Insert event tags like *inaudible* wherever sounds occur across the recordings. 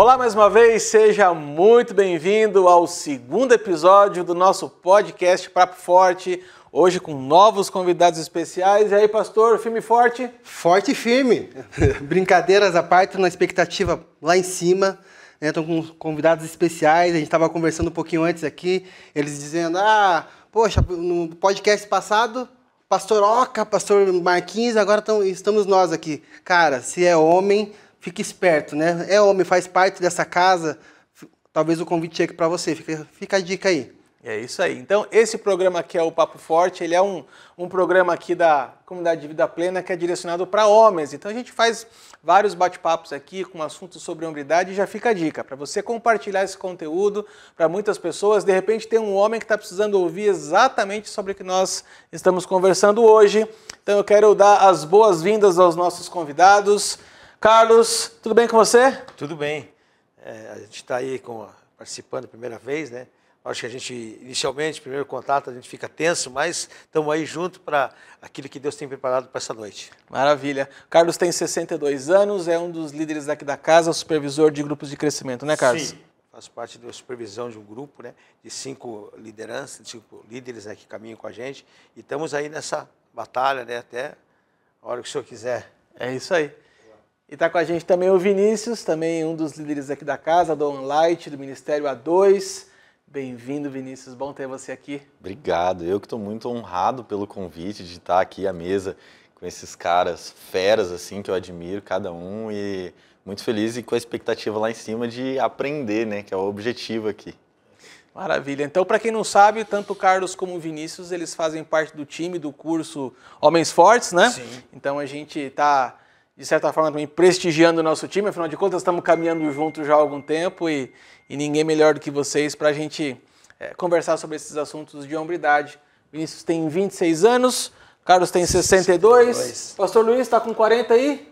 Olá mais uma vez, seja muito bem-vindo ao segundo episódio do nosso podcast Papo Forte. Hoje com novos convidados especiais. E aí, pastor, firme e forte? Forte e firme. *laughs* Brincadeiras à parte, na expectativa lá em cima. Estão com convidados especiais. A gente estava conversando um pouquinho antes aqui, eles dizendo: ah, poxa, no podcast passado, pastor Oca, pastor Marquinhos, agora tão, estamos nós aqui. Cara, se é homem, fique esperto, né? É homem, faz parte dessa casa. Talvez o convite chegue para você. Fica, fica a dica aí. É isso aí. Então, esse programa aqui é o Papo Forte, ele é um, um programa aqui da Comunidade de Vida Plena que é direcionado para homens. Então, a gente faz vários bate-papos aqui com assuntos sobre hombridade e já fica a dica para você compartilhar esse conteúdo para muitas pessoas. De repente, tem um homem que está precisando ouvir exatamente sobre o que nós estamos conversando hoje. Então, eu quero dar as boas-vindas aos nossos convidados. Carlos, tudo bem com você? Tudo bem. É, a gente está aí com, participando a primeira vez, né? Acho que a gente, inicialmente, primeiro contato, a gente fica tenso, mas estamos aí junto para aquilo que Deus tem preparado para essa noite. Maravilha. Carlos tem 62 anos, é um dos líderes aqui da casa, supervisor de grupos de crescimento, né, Carlos? Sim. Faço parte da supervisão de um grupo, né, de cinco lideranças, cinco líderes né, que caminham com a gente. E estamos aí nessa batalha, né, até a hora que o senhor quiser. É isso aí. E está com a gente também o Vinícius, também um dos líderes aqui da casa, do Light, do Ministério A2. Bem-vindo, Vinícius. Bom ter você aqui. Obrigado. Eu que estou muito honrado pelo convite de estar aqui à mesa com esses caras feras assim que eu admiro cada um e muito feliz e com a expectativa lá em cima de aprender, né, que é o objetivo aqui. Maravilha. Então, para quem não sabe, tanto o Carlos como o Vinícius, eles fazem parte do time do curso Homens Fortes, né? Sim. Então a gente está de certa forma também prestigiando o nosso time, afinal de contas estamos caminhando juntos já há algum tempo e, e ninguém melhor do que vocês para a gente é, conversar sobre esses assuntos de hombridade. Vinícius tem 26 anos, Carlos tem 62, 62. Pastor Luiz está com 40 aí?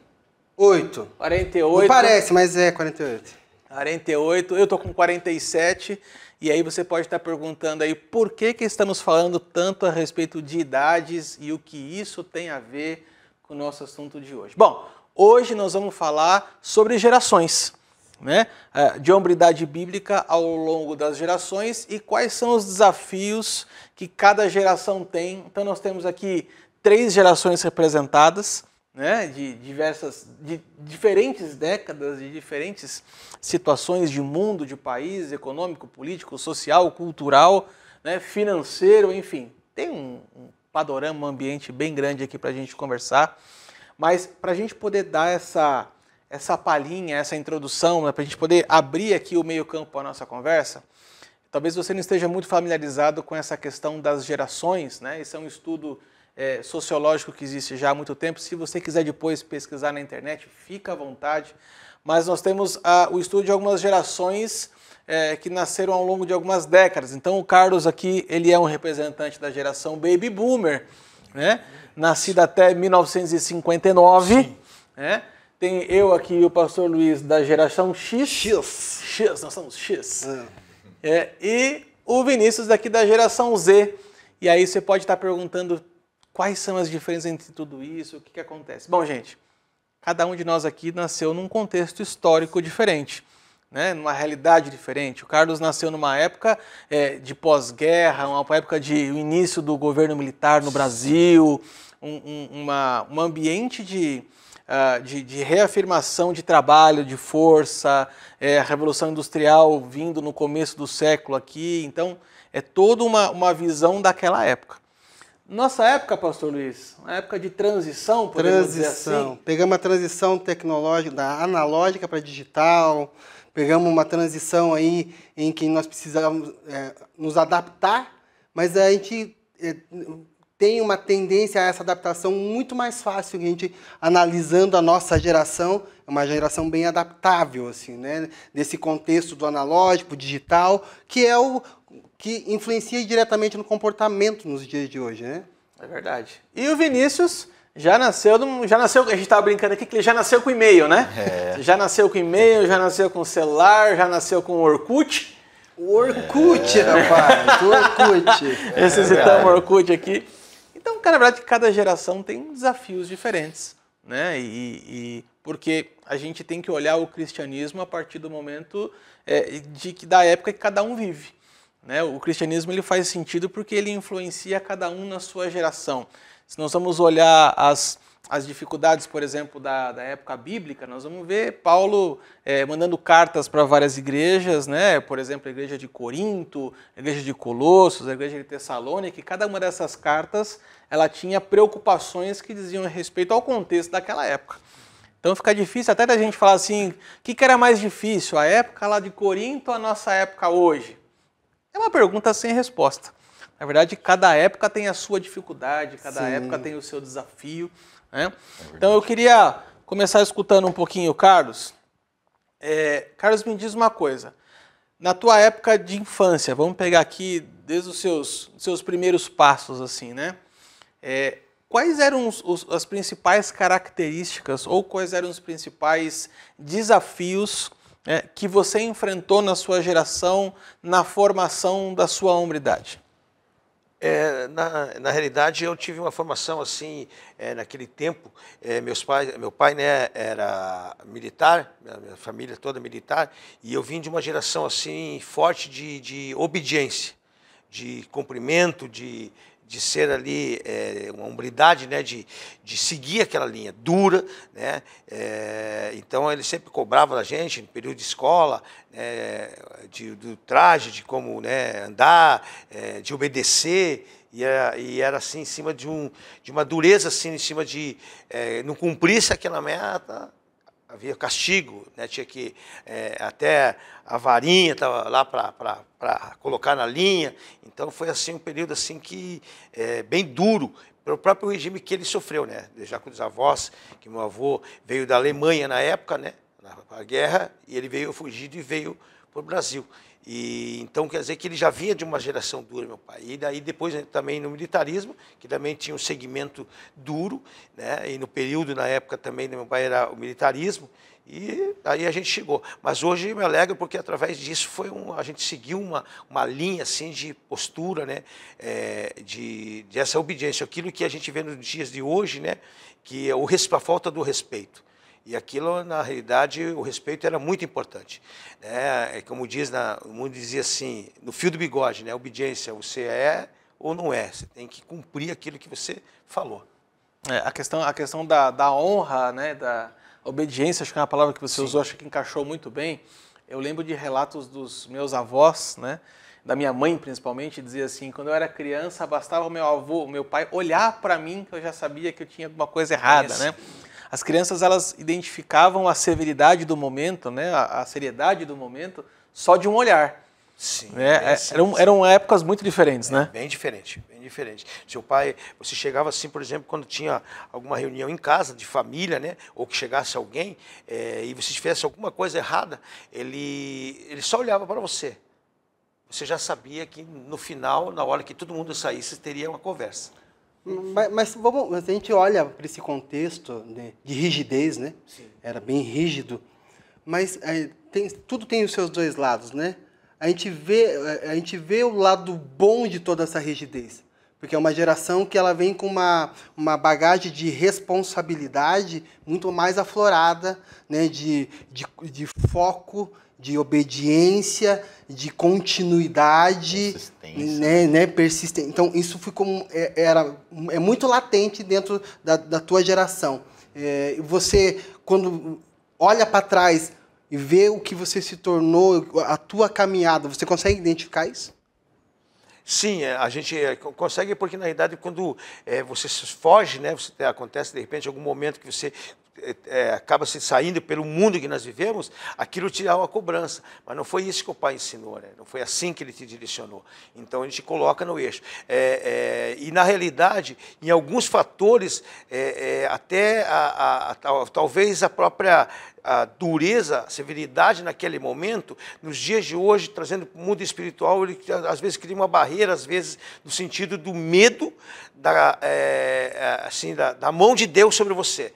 8. 48. Não parece, mas é 48. 48, eu estou com 47. E aí você pode estar perguntando aí por que, que estamos falando tanto a respeito de idades e o que isso tem a ver com o nosso assunto de hoje. Bom, hoje nós vamos falar sobre gerações né, é, de hombridade bíblica ao longo das gerações e quais são os desafios que cada geração tem. Então nós temos aqui três gerações representadas, né, de diversas, de diferentes décadas, de diferentes situações de mundo, de país, econômico, político, social, cultural, né, financeiro, enfim, tem um, um panorama, um ambiente bem grande aqui para a gente conversar. Mas para a gente poder dar essa essa palhinha, essa introdução, né, para a gente poder abrir aqui o meio-campo para a nossa conversa, talvez você não esteja muito familiarizado com essa questão das gerações, né? Esse é um estudo é, sociológico que existe já há muito tempo. Se você quiser depois pesquisar na internet, fica à vontade. Mas nós temos ah, o estudo de algumas gerações é, que nasceram ao longo de algumas décadas. Então o Carlos aqui ele é um representante da geração Baby Boomer, né? Nascida até 1959, né? Tem eu aqui e o pastor Luiz da geração X. X. X, nós somos X. É. É, e o Vinícius daqui da geração Z. E aí você pode estar perguntando quais são as diferenças entre tudo isso, o que, que acontece. Bom, gente, cada um de nós aqui nasceu num contexto histórico diferente. Né, numa realidade diferente. O Carlos nasceu numa época é, de pós-guerra, uma época de início do governo militar no Brasil, um, um, uma, um ambiente de, uh, de, de, reafirmação de trabalho, de força, é, a Revolução Industrial vindo no começo do século aqui. Então, é toda uma, uma visão daquela época. Nossa época, pastor Luiz, uma época de transição, podemos transição. dizer assim. Pegamos a transição tecnológica, da analógica para digital, pegamos uma transição aí em que nós precisávamos é, nos adaptar, mas a gente é, tem uma tendência a essa adaptação muito mais fácil, a gente analisando a nossa geração, é uma geração bem adaptável, assim, né? Desse contexto do analógico, digital, que é o que influencia diretamente no comportamento nos dias de hoje, né? É verdade. E o Vinícius já nasceu, já nasceu, a gente estava brincando aqui que ele já nasceu com e-mail, né? É. Já nasceu com e-mail, já nasceu com celular, já nasceu com Orkut. O Orkut, é. rapaz, Orkut. *laughs* Necessitamos é Orkut aqui. Então, cara, na verdade, cada geração tem desafios diferentes, né? E, e porque a gente tem que olhar o cristianismo a partir do momento é, de, da época que cada um vive. Né? O cristianismo ele faz sentido porque ele influencia cada um na sua geração. Se nós vamos olhar as, as dificuldades, por exemplo, da, da época bíblica, nós vamos ver Paulo é, mandando cartas para várias igrejas, né? por exemplo, a igreja de Corinto, a igreja de Colossos, a igreja de Tessalônica, e cada uma dessas cartas ela tinha preocupações que diziam respeito ao contexto daquela época. Então fica difícil até da gente falar assim, o que, que era mais difícil, a época lá de Corinto ou a nossa época hoje? É uma pergunta sem resposta. Na verdade, cada época tem a sua dificuldade, cada Sim. época tem o seu desafio. Né? É então eu queria começar escutando um pouquinho o Carlos. É, Carlos, me diz uma coisa. Na tua época de infância, vamos pegar aqui desde os seus, seus primeiros passos, assim, né? É, quais eram os, os, as principais características ou quais eram os principais desafios né, que você enfrentou na sua geração na formação da sua hombridade? É, na, na realidade, eu tive uma formação assim, é, naquele tempo, é, meus pais, meu pai né, era militar, minha, família toda militar, e eu vim de uma geração assim forte de, de obediência, de cumprimento, de, de ser ali é, uma hombridade, né, de, de seguir aquela linha dura, né, é, então ele sempre cobrava da gente no período de escola, né, de, do traje, de como né, andar, é, de obedecer, e era, e era, assim em cima de, um, de uma dureza assim em cima de é, não cumprisse aquela meta havia castigo, né? tinha que é, até a varinha estava lá para colocar na linha. Então foi assim um período assim que é, bem duro pelo próprio regime que ele sofreu, né? Já com os avós, que meu avô veio da Alemanha na época, né? Na guerra e ele veio fugido e veio para o Brasil. E, então quer dizer que ele já vinha de uma geração dura, meu pai. E daí depois né, também no militarismo, que também tinha um segmento duro, né? E no período, na época também, meu pai era o militarismo. E aí a gente chegou. Mas hoje me alegro porque através disso foi um, a gente seguiu uma, uma linha assim de postura, né? É, de, de essa obediência, aquilo que a gente vê nos dias de hoje, né? Que é o, a falta do respeito. E aquilo, na realidade, o respeito era muito importante. É, como diz, na, o mundo dizia assim, no fio do bigode, né? Obediência, você é ou não é. Você tem que cumprir aquilo que você falou. É, a questão, a questão da, da honra, né? Da obediência, acho que é uma palavra que você Sim. usou, acho que encaixou muito bem. Eu lembro de relatos dos meus avós, né? da minha mãe principalmente, dizia assim, quando eu era criança, bastava o meu avô, o meu pai olhar para mim que eu já sabia que eu tinha alguma coisa errada, né? As crianças elas identificavam a severidade do momento, né, a, a seriedade do momento, só de um olhar. Sim, né? É, eram, eram épocas muito diferentes, é, né? Bem diferente, bem diferente. Seu pai, você chegava assim, por exemplo, quando tinha alguma reunião em casa de família, né? Ou que chegasse alguém é, e você tivesse alguma coisa errada, ele, ele só olhava para você. Você já sabia que no final, na hora que todo mundo saísse, teria uma conversa. Mas, mas, vamos, a gente olha para esse contexto de, de rigidez, né? Sim. Era bem rígido, mas é, tem, tudo tem os seus dois lados, né? A gente vê a gente vê o lado bom de toda essa rigidez, porque é uma geração que ela vem com uma, uma bagagem de responsabilidade muito mais aflorada, né? De, de, de foco de obediência, de continuidade, persistência. Né, né, persistência. Então isso ficou é, era é muito latente dentro da, da tua geração. É, você quando olha para trás e vê o que você se tornou, a tua caminhada, você consegue identificar isso? Sim, é, a gente é, consegue porque na realidade quando é, você foge, né, você, acontece de repente algum momento que você é, é, acaba se saindo pelo mundo que nós vivemos, aquilo te dá uma cobrança. Mas não foi isso que o pai ensinou, né? não foi assim que ele te direcionou. Então a gente coloca no eixo. É, é, e na realidade, em alguns fatores, é, é, até a, a, a, talvez a própria a dureza, a severidade naquele momento, nos dias de hoje, trazendo para o mundo espiritual, ele às vezes cria uma barreira, às vezes no sentido do medo da, assim, da, da mão de Deus sobre você.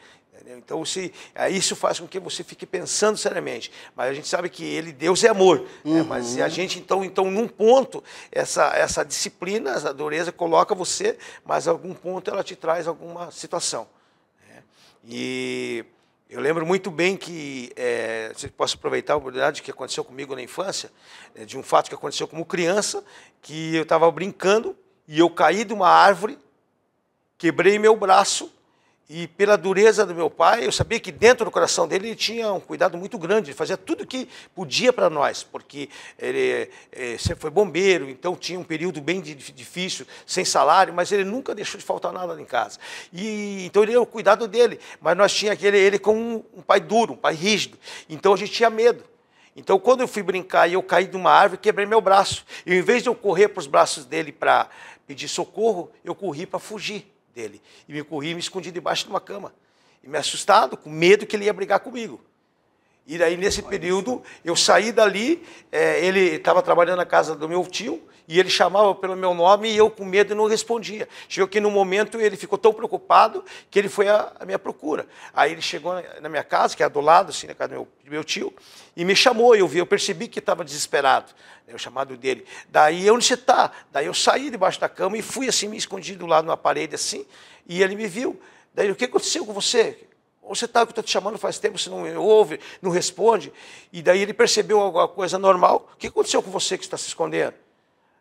Então, se, isso faz com que você fique pensando seriamente. Mas a gente sabe que ele, Deus é amor. Né? Uhum. Né? Mas a gente, então, então, num ponto, essa, essa disciplina, essa dureza coloca você, mas a algum ponto ela te traz alguma situação. Né? E Eu lembro muito bem que, é, se posso aproveitar a oportunidade que aconteceu comigo na infância, é, de um fato que aconteceu como criança, que eu estava brincando e eu caí de uma árvore, quebrei meu braço e pela dureza do meu pai, eu sabia que dentro do coração dele ele tinha um cuidado muito grande, ele fazia tudo o que podia para nós, porque ele é, sempre foi bombeiro, então tinha um período bem difícil, sem salário, mas ele nunca deixou de faltar nada em casa. E então ele era o cuidado dele, mas nós tínhamos aquele, ele como um pai duro, um pai rígido. Então a gente tinha medo. Então, quando eu fui brincar e eu caí de uma árvore, quebrei meu braço. E, em vez de eu correr para os braços dele para pedir socorro, eu corri para fugir dele. E me corri me escondi debaixo de uma cama. E me assustado, com medo que ele ia brigar comigo. E daí, nesse período, eu saí dali, é, ele estava trabalhando na casa do meu tio, e ele chamava pelo meu nome e eu com medo não respondia. Chegou que no momento ele ficou tão preocupado que ele foi à, minha procura. Aí ele chegou na minha casa, que é do lado, assim, na casa do meu, do meu tio, e me chamou. Eu vi, eu percebi que estava desesperado, né, o chamado dele. Daí, onde você está? Daí eu saí debaixo da cama e fui assim, me escondi do lado numa parede assim, e ele me viu. Daí, o que aconteceu com você? Você está eu estou te chamando faz tempo, você não ouve, não responde. E daí ele percebeu alguma coisa normal. O que aconteceu com você que está se escondendo?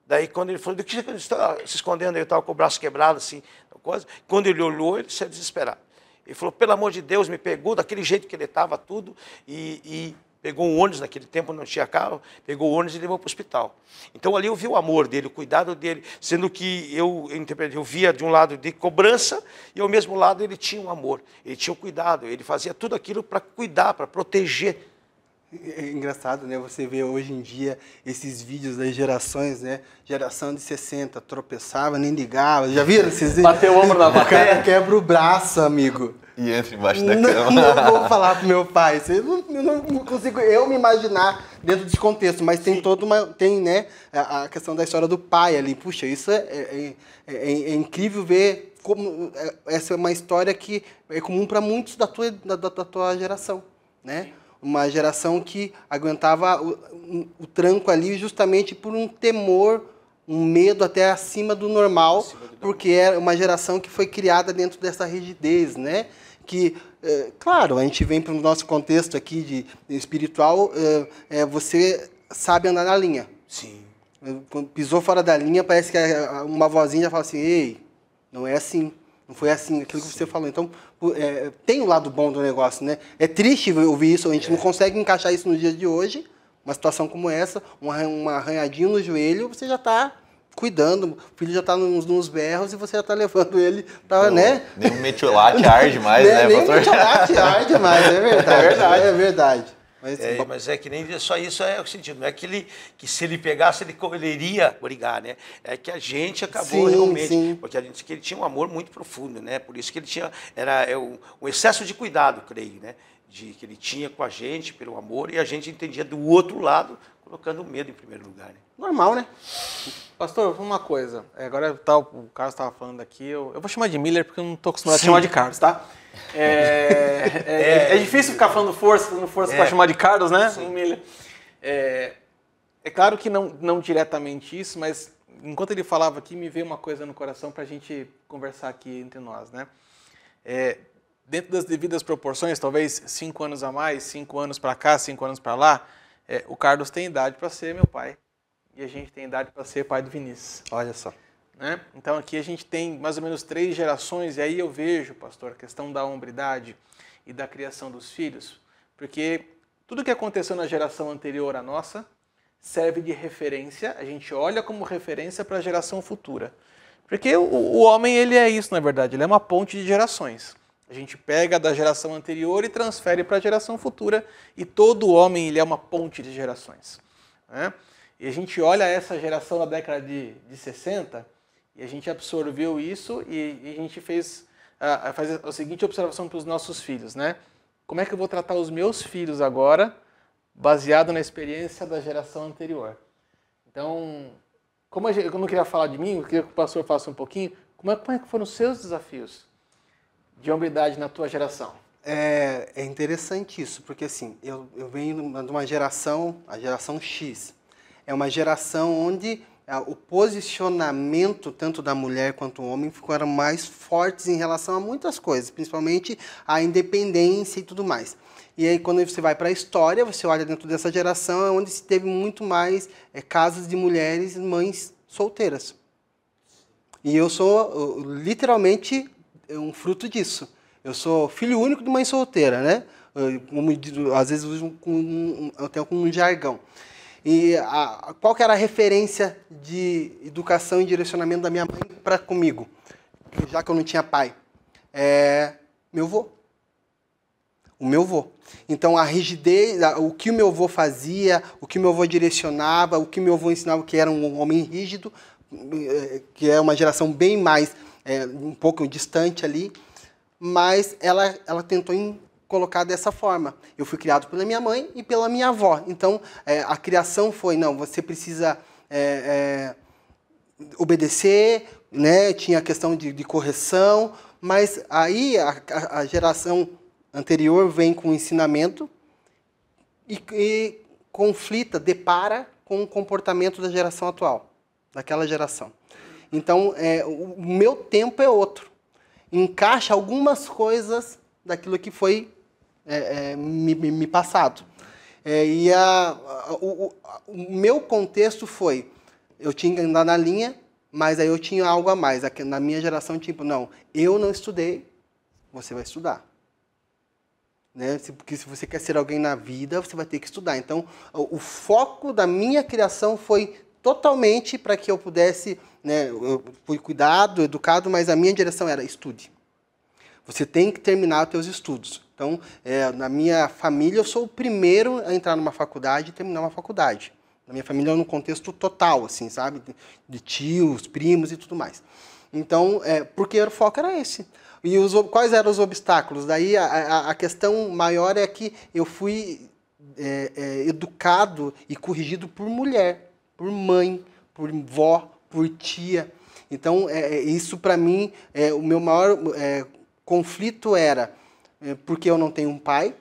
Daí, quando ele falou, do que você está se escondendo? Eu estava com o braço quebrado, assim, coisa. Quando ele olhou, ele se desesperado. Ele falou, pelo amor de Deus, me pegou daquele jeito que ele estava, tudo, e, e pegou um ônibus, naquele tempo não tinha carro, pegou o ônibus e levou para o hospital. Então ali eu vi o amor dele, o cuidado dele, sendo que eu, eu via de um lado de cobrança e ao mesmo lado ele tinha um amor, ele tinha um cuidado, ele fazia tudo aquilo para cuidar, para proteger. É engraçado, né? Você vê hoje em dia esses vídeos das gerações, né? Geração de 60, tropeçava, nem ligava. Já viram esses Bateu o ombro na bateria. Quebra o braço, amigo. E entra embaixo da não, cama. Não vou *laughs* falar pro meu pai. Eu não, não, consigo eu me imaginar dentro desse contexto, mas tem toda uma. Tem, né, a, questão da história do pai ali. Puxa, isso é, é, é, é incrível ver como. É, essa é uma história que é comum para muitos da tua, da, da, tua geração. Né? Uma geração que aguentava o, o tranco ali justamente por um temor um medo até acima do normal, porque é uma geração que foi criada dentro dessa rigidez, né? Que, é, claro, a gente vem para o nosso contexto aqui de, de espiritual, é, é, você sabe andar na linha. Sim. Quando pisou fora da linha, parece que uma vozinha já fala assim, ei, não é assim, não foi assim, aquilo Sim. que você falou. Então, é, tem o um lado bom do negócio, né? É triste ouvir isso, a gente não é. consegue encaixar isso nos dias de hoje, uma situação como essa, um arranhadinho no joelho, você já está cuidando, o filho já está nos, nos, berros e você já está levando ele para, né? Nem o metiolate arde mais, né, Nem o metiolate arde mais, é verdade. *laughs* É verdade. É verdade. Mas é, mas é que nem só isso é o sentido. Não é que, ele, que se ele pegasse, ele, ele iria brigar, né? É que a gente acabou sim, realmente. Sim. Porque a gente que ele tinha um amor muito profundo, né? Por isso que ele tinha. Era é, um, um excesso de cuidado, creio, né? De, que ele tinha com a gente, pelo amor, e a gente entendia do outro lado, colocando o medo em primeiro lugar. Né? Normal, né? Pastor, uma coisa. É, agora tá, o Carlos estava falando aqui, eu, eu, vou chamar de Miller porque eu não estou acostumado Sim. a chamar de Carlos, tá? É, *laughs* é, é, difícil ficar falando força, falando força para é. chamar de Carlos, né? Sim. Miller. É, é claro que não, não diretamente isso, mas enquanto ele falava aqui, me veio uma coisa no coração para a gente conversar aqui entre nós, né? É, dentro das devidas proporções, talvez cinco anos a mais, cinco anos para cá, cinco anos para lá, é, o Carlos tem idade para ser meu pai e a gente tem idade para ser pai do Vinícius. Olha só. Né? Então aqui a gente tem mais ou menos três gerações, e aí eu vejo, pastor, a questão da hombridade e da criação dos filhos, porque tudo que aconteceu na geração anterior à nossa serve de referência, a gente olha como referência para a geração futura. Porque o, o, homem, ele é isso, na verdade, ele é uma ponte de gerações. A gente pega da geração anterior e transfere para a geração futura, e todo homem, ele é uma ponte de gerações. Né? E a gente olha essa geração da década de, de 60 e a gente absorveu isso e, e a gente fez a, faz a seguinte observação para os nossos filhos, né? Como é que eu vou tratar os meus filhos agora, baseado na experiência da geração anterior? Então, como eu não queria falar de mim, eu queria que o pastor falasse um pouquinho, como é, como é que foram os seus desafios de hombridade na tua geração? É, é interessante isso, porque assim, eu, eu venho de uma geração, a geração X, é uma geração onde é, o posicionamento tanto da mulher quanto do homem ficaram mais fortes em relação a muitas coisas, principalmente a independência e tudo mais. E aí, quando você vai para a história, você olha dentro dessa geração, é onde se teve muito mais é, casos de mulheres mães solteiras. E eu sou literalmente um fruto disso. Eu sou filho único de mãe solteira, né? Eu, às vezes eu tenho com um jargão. E a, qual que era a referência de educação e direcionamento da minha mãe para comigo, já que eu não tinha pai? É meu avô. O meu avô. Então a rigidez, o que o meu avô fazia, o que o meu avô direcionava, o que o meu avô ensinava que era um homem rígido, eh, que é uma geração bem mais, é, um pouco distante ali, mas ela, ela tentou colocar dessa forma. Eu fui criado pela minha mãe e pela minha avó. Então, é, a criação foi, não, você precisa é, é, obedecer, né? tinha a questão de, de correção, mas aí a, a, geração anterior vem com o ensinamento e, e conflita, depara com o comportamento da geração atual, daquela geração. Então, é, o meu tempo é outro. Encaixa algumas coisas daquilo que foi é, é, me, me, passado. É, e a, a, o, o, meu contexto foi, eu tinha que andar na linha, mas aí eu tinha algo a mais. Na minha geração, tipo, não, eu não estudei, você vai estudar. Né? Porque se você quer ser alguém na vida, você vai ter que estudar. Então, o, o foco da minha criação foi totalmente para que eu pudesse, né, eu fui cuidado, educado, mas a minha direção era estude. Você tem que terminar os seus estudos. Então, é, na minha família, eu sou o primeiro a entrar numa faculdade e terminar uma faculdade. Na minha família, no contexto total, assim, sabe? De, de tios, primos e tudo mais. Então, é, porque o foco era esse. E os, quais eram os obstáculos? Daí, a, a, a questão maior é que eu fui é, é, educado e corrigido por mulher, por mãe, por vó, por tia. Então, é, é isso para mim, é, o meu maior é, conflito era é, porque eu não tenho um pai,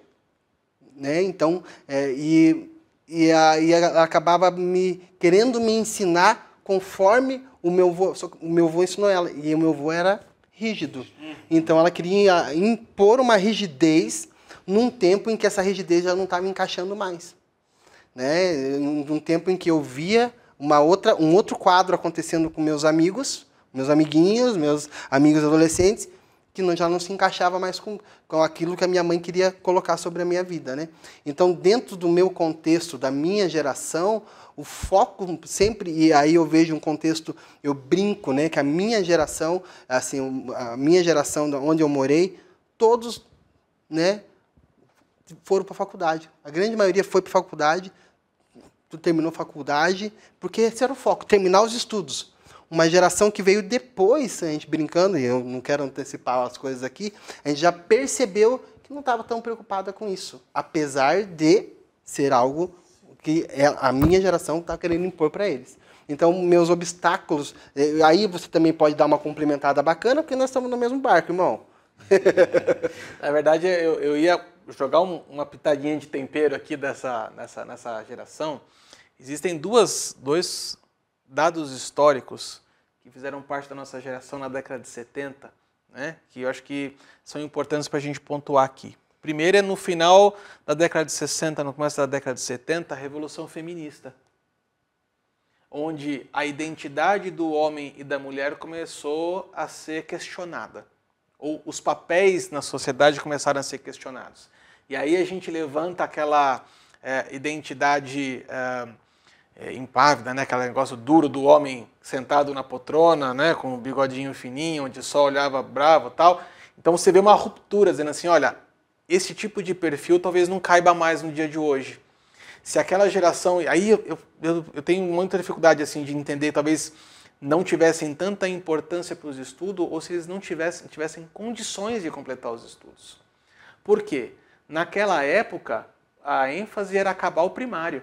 né? Então, é, e, e, a, e ela acabava me querendo me ensinar conforme o meu avô, o meu avô ensinou ela, e o meu avô era rígido. Então ela queria impor uma rigidez num tempo em que essa rigidez já não estava encaixando mais. Né? Num tempo em que eu via uma outra, um outro quadro acontecendo com meus amigos, meus amiguinhos, meus amigos adolescentes, que não, já não se encaixava mais com, com aquilo que a minha mãe queria colocar sobre a minha vida. Né? Então, dentro do meu contexto, da minha geração, o foco sempre, e aí eu vejo um contexto, eu brinco, né, que a minha geração, assim, a minha geração onde eu morei, todos né, foram para a faculdade. A grande maioria foi para a faculdade, terminou a faculdade, porque esse era o foco, terminar os estudos uma geração que veio depois, a gente brincando, e eu não quero antecipar as coisas aqui, a gente já percebeu que não estava tão preocupada com isso, apesar de ser algo que é, a minha geração está querendo impor para eles. Então, meus obstáculos, eh, aí você também pode dar uma complementada bacana, porque nós estamos no mesmo barco, irmão. *laughs* Na verdade, eu, eu ia jogar um, uma pitadinha de tempero aqui dessa, nessa, nessa geração. Existem duas, dois dados históricos que fizeram parte da nossa geração na década de 70, né, que eu acho que são importantes para a gente pontuar aqui. Primeiro é no final da década de 60, no começo da década de 70, a Revolução Feminista, onde a identidade do homem e da mulher começou a ser questionada, ou os papéis na sociedade começaram a ser questionados. E aí a gente levanta aquela é, identidade é, é, impávida, né? aquele negócio duro do homem sentado na poltrona, né? com o bigodinho fininho, onde só olhava bravo tal. Então você vê uma ruptura, dizendo assim, olha, esse tipo de perfil talvez não caiba mais no dia de hoje. Se aquela geração... Aí eu, eu, eu tenho muita dificuldade assim de entender, talvez não tivessem tanta importância para os estudos ou se eles não tivessem, tivessem condições de completar os estudos. Por quê? Naquela época, a ênfase era acabar o primário.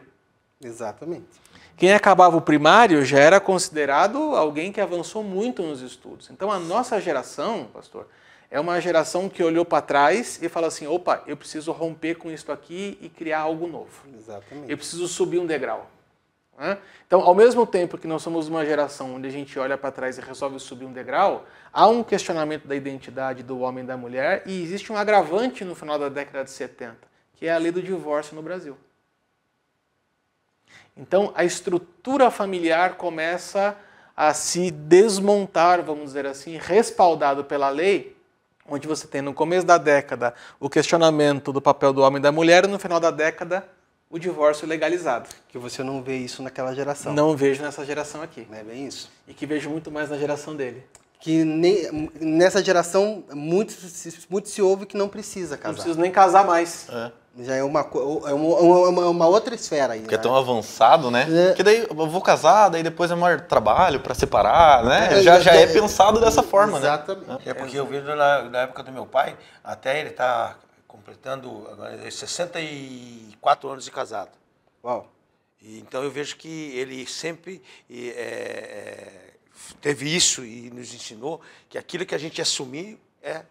Exatamente. Quem acabava o primário já era considerado alguém que avançou muito nos estudos. Então a nossa geração, pastor, é uma geração que olhou para trás e falou assim: opa, eu preciso romper com isso aqui e criar algo novo. Exatamente. Eu preciso subir um degrau. Então, ao mesmo tempo que nós somos uma geração onde a gente olha para trás e resolve subir um degrau, há um questionamento da identidade do homem e da mulher e existe um agravante no final da década de 70, que é a lei do divórcio no Brasil. Então, a estrutura familiar começa a se desmontar, vamos dizer assim, respaldado pela lei, onde você tem no começo da década o questionamento do papel do homem e da mulher e no final da década o divórcio legalizado. Que você não vê isso naquela geração. Não vejo nessa geração aqui. Não é bem isso. E que vejo muito mais na geração dele. Que nem, nessa geração muito, muito se ouve que não precisa casar. Não precisa nem casar mais. É. Já é uma, é uma, uma, uma outra esfera aí. Porque é né? tão avançado, né? É. Que daí eu vou casar, daí depois é maior trabalho pra separar, né? É, já, já é, é, pensado dessa forma, né? Exatamente. É porque eu vejo na, na época do meu pai, até ele está completando agora 64 anos de casado. Uau. E, então eu vejo que ele sempre é, é, teve isso e nos ensinou que aquilo que a gente assumir é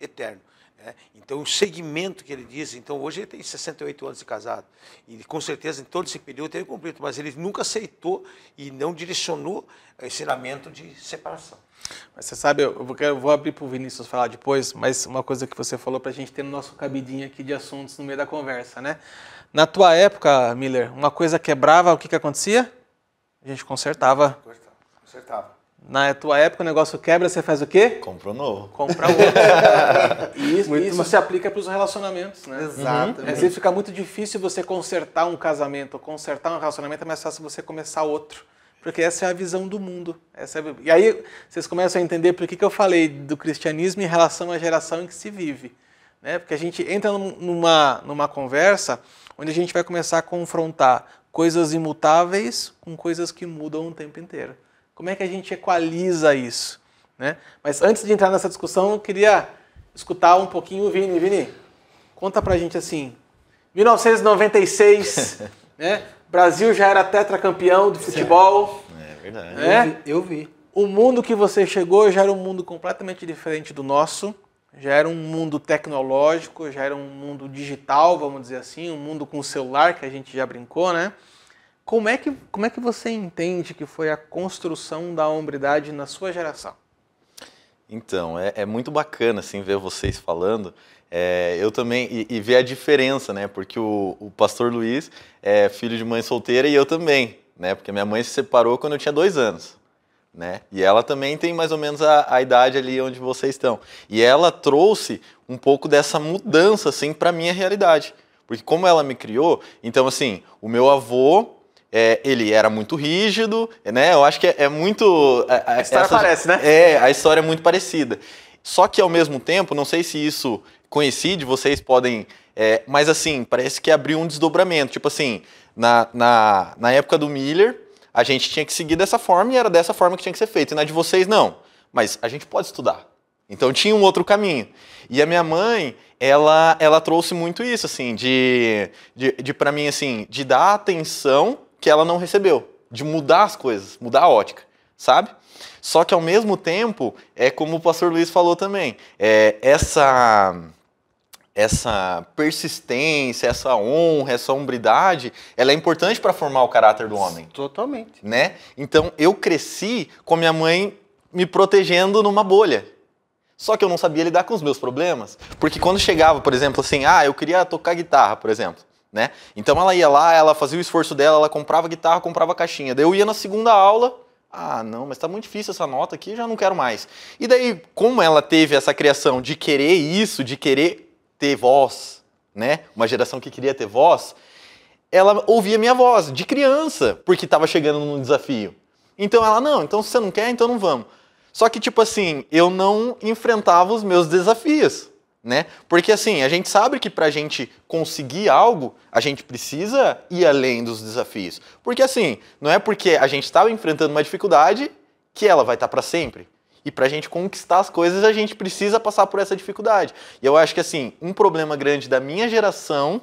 eterno. né? Então o segmento que ele diz, então hoje ele tem 68 anos de casado e com certeza em todo esse período ele cumprido, mas ele nunca aceitou e não direcionou o ensinamento de separação. Mas você sabe, eu vou, eu vou abrir para o Vinícius falar depois, mas uma coisa que você falou para a gente ter no nosso cabidinho aqui de assuntos no meio da conversa, né? Na tua época, Miller, uma coisa quebrava, o que, que acontecia? A gente consertava. Consertava. Na tua época, o negócio quebra, você faz o quê? Comprou novo. Compra *laughs* outro. e isso, Muito isso mais- se aplica para os relacionamentos, né? Exatamente. Às vezes fica muito difícil você consertar um casamento, ou consertar um relacionamento é mais fácil você começar outro. Porque essa é a visão do mundo. Essa é E aí vocês começam a entender por que, que eu falei do cristianismo em relação à geração em que se vive. Né? Porque a gente entra num- numa, numa conversa onde a gente vai começar a confrontar coisas imutáveis com coisas que mudam o tempo inteiro. Como é que a gente equaliza isso? Né? Mas antes de entrar nessa discussão, eu queria escutar um pouquinho o Vini. Vini, conta pra gente assim, 1996, *laughs* né? Brasil já era tetracampeão de futebol. É verdade. É? Eu vi. Eu vi. O mundo que você chegou já era um mundo completamente diferente do nosso. Já era um mundo tecnológico, já era um mundo digital, vamos dizer assim, um mundo com celular que a gente já brincou, né? Como é que, como é que você entende que foi a construção da hombridade na sua geração? Então, é, é muito bacana assim ver vocês falando. É, eu também e, e ver a diferença, né? Porque o, o pastor Luiz é filho de mãe solteira e eu também, né? Porque minha mãe se separou quando eu tinha dois anos, né? E ela também tem mais ou menos a, a idade ali onde vocês estão. E ela trouxe um pouco dessa mudança assim para minha realidade, porque como ela me criou, então assim, o meu avô é, ele era muito rígido, né? Eu acho que é, é muito. A, história parece, né? É, a história é muito parecida. Só que ao mesmo tempo, não sei se isso coincide, vocês podem. é, mas assim, parece que abriu um desdobramento. Tipo assim, na, na, na época do Miller, a gente tinha que seguir dessa forma e era dessa forma que tinha que ser feito. E na de vocês, não. Mas a gente pode estudar. Então tinha um outro caminho. E a minha mãe, ela, ela trouxe muito isso, assim, de, de, de para mim, assim, de dar atenção que ela não recebeu, de mudar as coisas, mudar a ótica, sabe? Só que ao mesmo tempo, é como o pastor Luiz falou também, é, essa essa persistência, essa honra, essa hombridade, ela é importante para formar o caráter do homem Totalmente. né? Então eu cresci com minha mãe me protegendo numa bolha. Só que eu não sabia lidar com os meus problemas, porque quando chegava, por exemplo, assim, ah, eu queria tocar guitarra, por exemplo, né? Então ela ia lá, ela fazia o esforço dela, ela comprava guitarra, comprava caixinha. Daí eu ia na segunda aula, ah, não, mas tá muito difícil essa nota aqui, já não quero mais. E daí, como ela teve essa criação de querer isso, de querer ter voz, né? Uma geração que queria ter voz, ela ouvia minha voz de criança, porque estava chegando num desafio. Então ela, não, então se você não quer, então não vamos. Só que, tipo assim, eu não enfrentava os meus desafios, né? Porque, assim, a gente sabe que pra gente conseguir algo, a gente precisa ir além dos desafios. Porque, assim, não é porque a gente estava enfrentando uma dificuldade que ela vai estar para sempre. E pra gente conquistar as coisas, a gente precisa passar por essa dificuldade. E eu acho que, assim, um problema grande da minha geração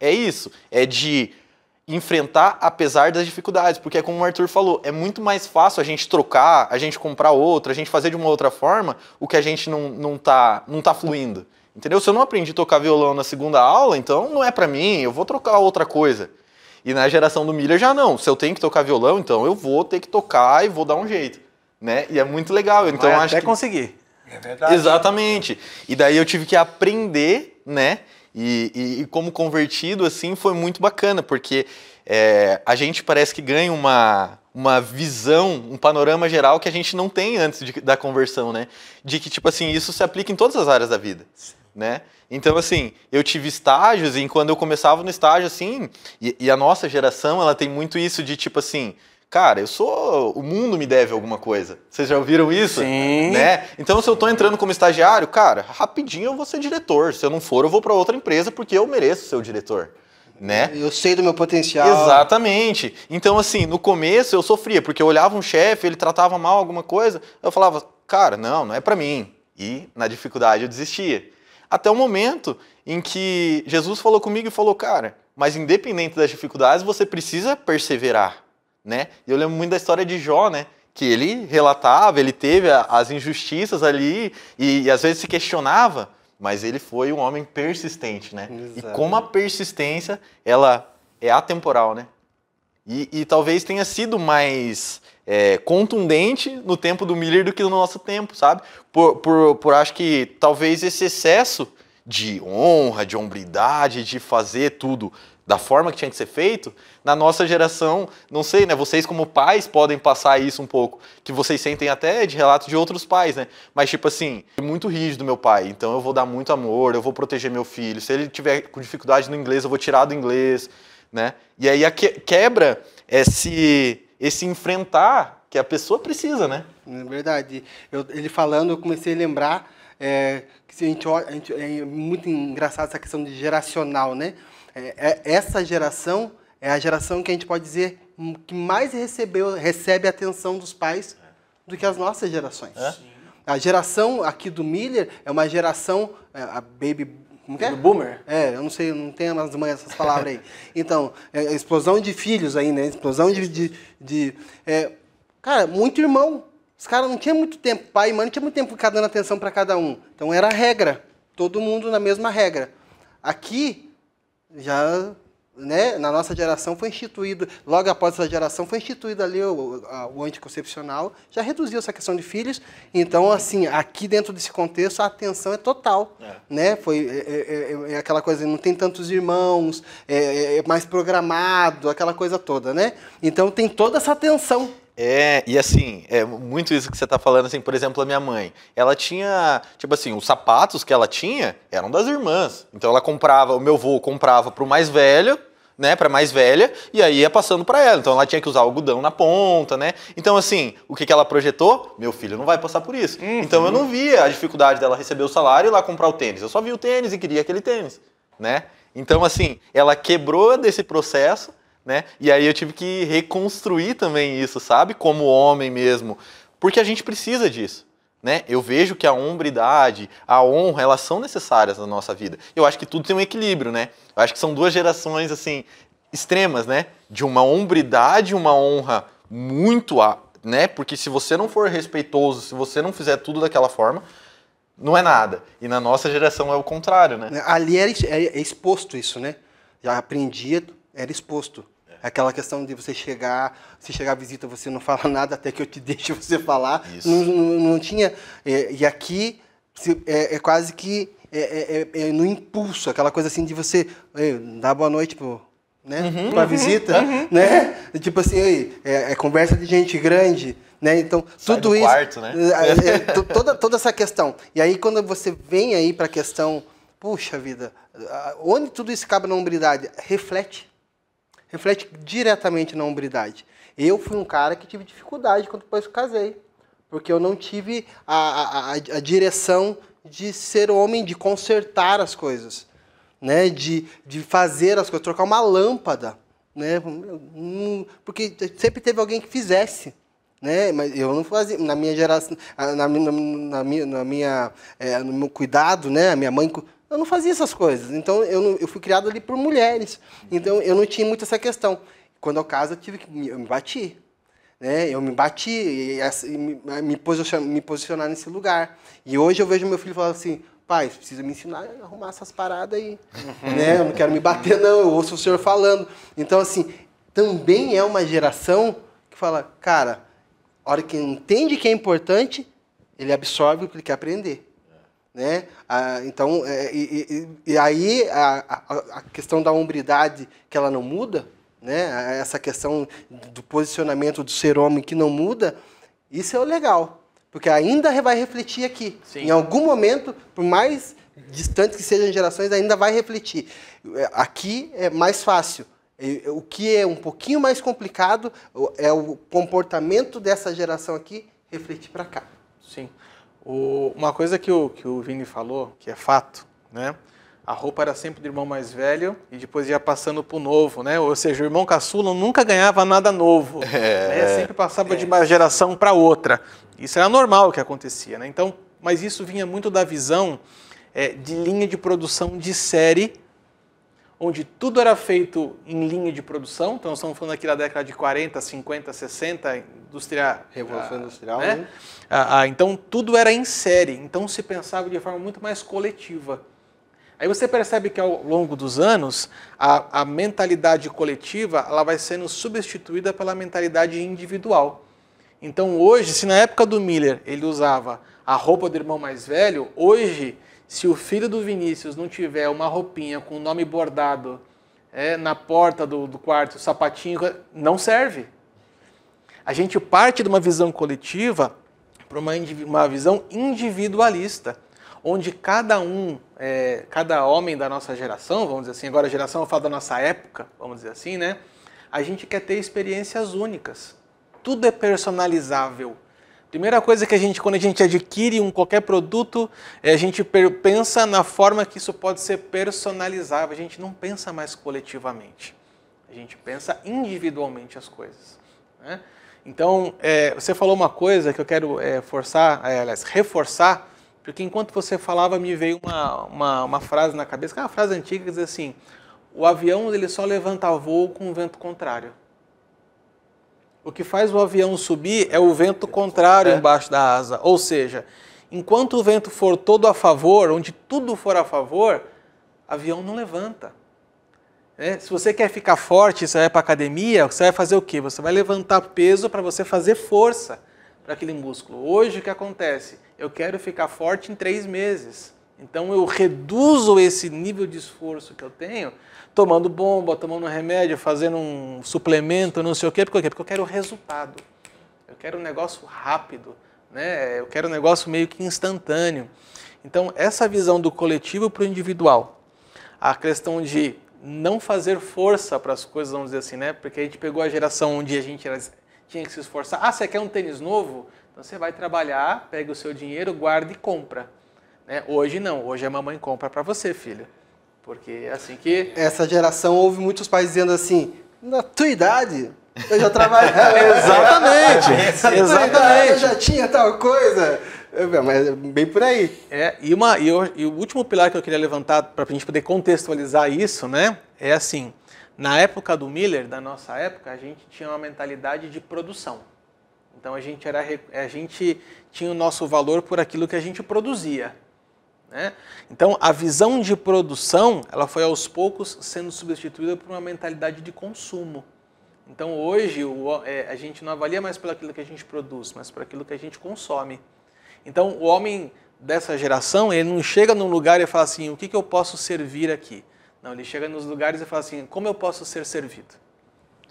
é isso, é de enfrentar apesar das dificuldades, porque é como o Arthur falou, é muito mais fácil a gente trocar, a gente comprar outra, a gente fazer de uma outra forma o que a gente não, não, tá, não tá fluindo. Entendeu? Se eu não aprendi a tocar violão na segunda aula, então não é pra mim, eu vou trocar outra coisa. E na geração do Miller já não. Se eu tenho que tocar violão, então eu vou ter que tocar e vou dar um jeito, né? E é muito legal. Então Vai acho até que conseguir. É verdade. Exatamente. E daí eu tive que aprender, né? E, e- e como convertido, assim, foi muito bacana, porque é, a gente parece que ganha uma, uma visão, um panorama geral que a gente não tem antes de- da conversão, né? De que, tipo assim, isso se aplica em todas as áreas da vida, né? Então, assim, eu tive estágios e quando eu começava no estágio, assim, e, e a nossa geração, ela tem muito isso de, tipo assim, cara, eu sou... o mundo me deve alguma coisa. Vocês já ouviram isso? Sim. Né? Então, se eu tô entrando como estagiário, cara, rapidinho eu vou ser diretor. Se eu não for, eu vou para outra empresa porque eu mereço ser o diretor, né? Eu sei do meu potencial. Exatamente. Então, assim, no começo eu sofria, porque eu olhava um chefe, ele tratava mal alguma coisa, eu falava, cara, não, não é pra mim. E na dificuldade eu desistia. Até o momento em que Jesus falou comigo e falou, cara, mas independente das dificuldades, você precisa perseverar, né? E eu lembro muito da história de Jó, né? Que ele relatava, ele teve as injustiças ali e, e às vezes se questionava, mas ele foi um homem persistente, né? E Exato. como a persistência, ela é atemporal, né? E, e talvez tenha sido mais é, contundente no tempo do Miller do que no nosso tempo, sabe? Por, por, por acho que talvez esse excesso de honra, de hombridade, de fazer tudo da forma que tinha que ser feito, na nossa geração, não sei, né? Vocês como pais podem passar isso um pouco, que vocês sentem até de relatos de outros pais, né? Mas tipo assim, muito rígido meu pai, então eu vou dar muito amor, eu vou proteger meu filho. Se ele tiver com dificuldade no inglês, eu vou tirar do inglês, né? E aí a que- quebra esse esse enfrentar que a pessoa precisa, né? É verdade. Eu- ele falando, eu comecei a lembrar é, que a gente, a gente- é muito engraçado essa questão de geracional, né? É, é- essa geração é a geração que a gente pode dizer que mais recebeu, recebe a atenção dos pais do que as nossas gerações. A geração aqui do Miller é uma geração, é, a baby, como que é? Do boomer? É, eu não sei, eu não tenho as manhas essas palavras aí. *laughs* Então, é, explosão de filhos aí, né? Explosão de. de, de- é, cara, muito irmão. Os caras não tinham muito tempo, pai e mãe não tinha muito tempo ficar dando atenção para cada um. Então era a regra. Todo mundo na mesma regra. Aqui, já. Né, na nossa geração foi instituído, logo após essa geração foi instituído ali o, o anticoncepcional, já reduziu essa questão de filhos. Então, assim, aqui dentro desse contexto, a atenção é total. Né? Foi é, é- é- é aquela coisa, não tem tantos irmãos, é, é- é mais programado, aquela coisa toda, né? Então tem toda essa atenção. É, e assim, é muito isso que você tá falando, assim, por exemplo, a minha mãe, ela tinha, tipo assim, os sapatos que ela tinha eram das irmãs. Então ela comprava, o meu avô comprava pro mais velho, né, pra mais velha, e aí ia passando pra ela. Então ela tinha que usar algodão na ponta, né? Então assim, o que que ela projetou? Meu filho não vai passar por isso. Então eu não via a dificuldade dela receber o salário e ir lá comprar o tênis. Eu só via o tênis e queria aquele tênis, né? Então assim, ela quebrou desse processo né? E aí eu tive que reconstruir também isso, sabe? Como homem mesmo, porque a gente precisa disso, né? Eu vejo que a hombridade, a honra, elas são necessárias na nossa vida. Eu acho que tudo tem um equilíbrio, né? Eu acho que são duas gerações assim extremas, né? De uma hombridade, uma honra muito, a- né? Porque se você não for respeitoso, se você não fizer tudo daquela forma, não é nada. E na nossa geração é o contrário, né? Ali é, exposto isso, né? Já aprendia, era exposto. Aquela questão de você chegar, se chegar à visita você não *laughs* fala nada até que eu te deixe você falar. Isso. Não, não, não tinha. é, e aqui se- é, é quase que é, é- é- é no impulso, aquela coisa assim de você "Ei, dar boa noite pro, né, Uhum, pra visita, né? Tipo assim, "Ei, é, é conversa de gente grande, né? Então, Sai tudo do isso. quarto, né? to- toda, toda essa questão. E aí, quando você vem aí para a questão, puxa vida, onde tudo isso cabe na hombridade? Reflete. Reflete diretamente na hombridade. Eu fui um cara que tive dificuldade quando depois casei. Porque eu não tive a, a, a, direção de ser homem, de consertar as coisas. Né? De, de fazer as coisas, trocar uma lâmpada. Né? Hum, Porque sempre teve alguém que fizesse né? Mas eu não fazia na minha geração, ah, na, minha- na minha, na minha eh, no meu cuidado, né? A minha mãe, eu não fazia essas coisas. Então eu, não- eu fui criado ali por mulheres. Então eu não tinha muito essa questão. Quando eu caso, eu tive que me, eu me bati, né? Eu me bati e, e me, me posicion- me posicionar nesse lugar. E hoje eu vejo meu filho falar assim, pai, você precisa me ensinar a arrumar essas paradas aí. né? Eu não quero me bater, não, eu ouço o senhor falando. Então, assim, também é uma geração que fala, cara, a hora que entende que é importante, ele absorve o que ele quer aprender. Né? Ah, então, é, e, e, e, aí a, a, a, questão da hombridade que ela não muda, né? essa questão do posicionamento do ser homem que não muda, isso é o legal. Porque ainda vai refletir aqui. Sim. Em algum momento, por mais distantes que sejam gerações, ainda vai refletir. Aqui é mais fácil. O que é um pouquinho mais complicado é o comportamento dessa geração aqui refletir para cá. Sim. O, uma coisa que o, que o Vini falou, que é fato, né? A roupa era sempre do irmão mais velho e depois ia passando para o novo, né? Ou seja, o irmão caçula nunca ganhava nada novo. *laughs* É. Né? Sempre passava é. de uma geração para outra. Isso era normal que acontecia, né? Então, mas isso vinha muito da visão é, de linha de produção de série onde tudo era feito em linha de produção, então estamos falando aqui da década de 40, 50, 60, indústria... Revolução ah, Industrial, né? né? Ah, ah, então tudo era em série, então se pensava de forma muito mais coletiva. Aí você percebe que ao longo dos anos, a, a mentalidade coletiva ela vai sendo substituída pela mentalidade individual. Então hoje, se na época do Miller ele usava a roupa do irmão mais velho, hoje se o filho do Vinícius não tiver uma roupinha com o nome bordado é, na porta do, do quarto, sapatinho, não serve. A gente parte de uma visão coletiva para uma, uma visão individualista, onde cada um, é, cada homem da nossa geração, vamos dizer assim, agora geração eu falo da nossa época, vamos dizer assim, né? A gente quer ter experiências únicas. Tudo é personalizável. Primeira coisa que a gente, quando a gente adquire um qualquer produto, é a gente pensa na forma que isso pode ser personalizável. A gente não pensa mais coletivamente. A gente pensa individualmente as coisas. Né? Então, é, você falou uma coisa que eu quero é, forçar, é, aliás, reforçar, porque enquanto você falava me veio uma, uma, uma frase na cabeça, que é uma frase antiga que diz assim: o avião ele só levanta voo com o vento contrário. O que faz o avião subir é o vento contrário é. embaixo da asa. Ou seja, enquanto o vento for todo a favor, onde tudo for a favor, o avião não levanta. É, se você quer ficar forte, você vai para academia, você vai fazer o quê? Você vai levantar peso para você fazer força para aquele músculo. Hoje o que acontece? Eu quero ficar forte em três meses. Então eu reduzo esse nível de esforço que eu tenho tomando bomba, tomando remédio, fazendo um suplemento, não sei o quê. Por quê? Porque eu quero resultado. Eu quero um negócio rápido, né? eu quero um negócio meio que instantâneo. Então, essa visão do coletivo para o individual, a questão de não fazer força para as coisas, vamos dizer assim, né? Porque a gente pegou a geração onde a gente tinha que se esforçar. Ah, você quer um tênis novo? Então você vai trabalhar, pega o seu dinheiro, guarda e compra. Né? Hoje não, hoje a mamãe compra para você, filho. Porque é assim que. Essa geração houve muitos pais dizendo assim: na tua idade, eu já trabalhava. *laughs* exatamente, *laughs* exatamente. Eu já tinha tal coisa. Mas é bem por aí. É, e, uma, e, e o último pilar que eu queria levantar para a gente poder contextualizar isso, né? É assim: na época do Miller, da nossa época, a gente tinha uma mentalidade de produção. Então a gente, era, a gente tinha o nosso valor por aquilo que a gente produzia. Né? Então, a visão de produção ela foi aos poucos sendo substituída por uma mentalidade de consumo. Então, hoje, o, é, a gente não avalia mais pelo aquilo que a gente produz, mas por aquilo que a gente consome. Então, o homem dessa geração, ele não chega num lugar e fala assim, o que, que eu posso servir aqui? Não, ele chega nos lugares e fala assim, como eu posso ser servido?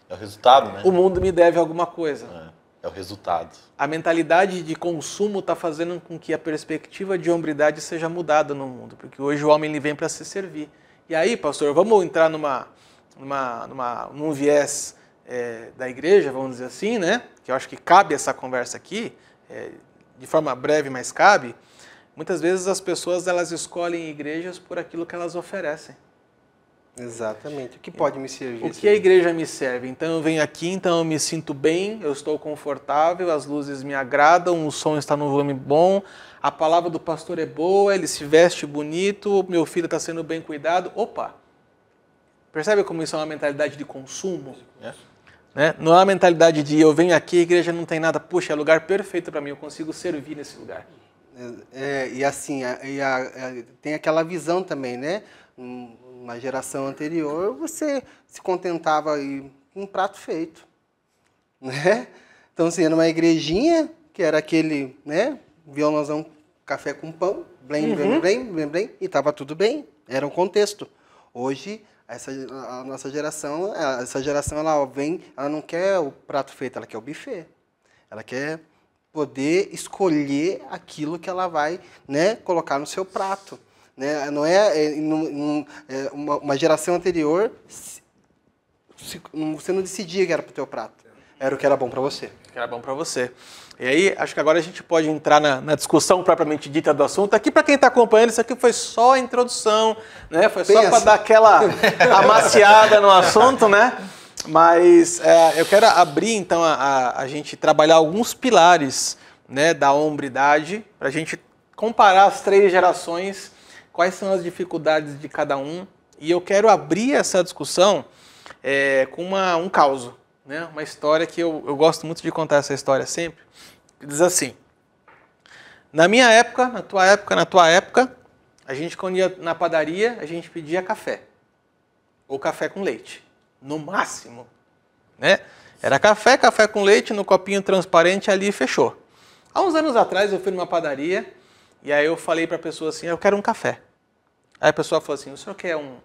É o resultado, né? O mundo me deve alguma coisa. É. É o resultado. A mentalidade de consumo está fazendo com que a perspectiva de hombridade seja mudada no mundo, porque hoje o homem ele vem para se servir. E aí, pastor, vamos entrar numa, numa, numa num viés é, da igreja, vamos dizer assim, né? Que eu acho que cabe essa conversa aqui, é, de forma breve, mas cabe. Muitas vezes as pessoas elas escolhem igrejas por aquilo que elas oferecem. Exatamente. O que pode me servir? O que a igreja me serve? Então eu venho aqui, então eu me sinto bem, eu estou confortável, as luzes me agradam, o som está no volume bom, a palavra do pastor é boa, ele se veste bonito, meu filho está sendo bem cuidado. Opa! Percebe como isso é uma mentalidade de consumo? É. Né? Não é uma mentalidade de eu venho aqui, a igreja não tem nada, puxa, é lugar perfeito para mim, eu consigo servir nesse lugar. É, e assim, a, e a, a, tem aquela visão também, né? Uma geração anterior, você se contentava com um prato feito, *laughs* né? Então, assim, era uma igrejinha, que era aquele, né? Violãozão, café com pão, blém, blém, blém, blém, blém, e estava tudo bem. Era um contexto. Hoje, essa, a nossa geração, essa geração, ela vem, ela não quer o prato feito, ela quer o buffet. Ela quer poder escolher aquilo que ela vai né, colocar no seu prato. Né? Não é, é, é uma, uma, geração anterior, se, você não decidia que era para o teu prato, era o que era bom para você. Que era bom para você. E aí, acho que agora a gente pode entrar na, na discussão propriamente dita do assunto. Aqui, para quem está acompanhando, isso aqui foi só a introdução, né? Foi só para dar aquela *laughs* amaciada no assunto, né? Mas é, eu quero abrir, então, a, a, a, gente trabalhar alguns pilares né, da hombridade, para a gente comparar as três gerações, quais são as dificuldades de cada um. E eu quero abrir essa discussão é, com uma, um caos, né, uma história que eu, eu gosto muito de contar essa história sempre. Diz assim: Na minha época, na tua época, na tua época, a gente quando ia na padaria, a gente pedia café. Ou café com leite no máximo. Né? Era café, café com leite no copinho transparente ali e fechou. Há uns anos atrás eu fui numa padaria e aí eu falei para a pessoa assim, eu quero um café. Aí a pessoa falou assim, o senhor quer um,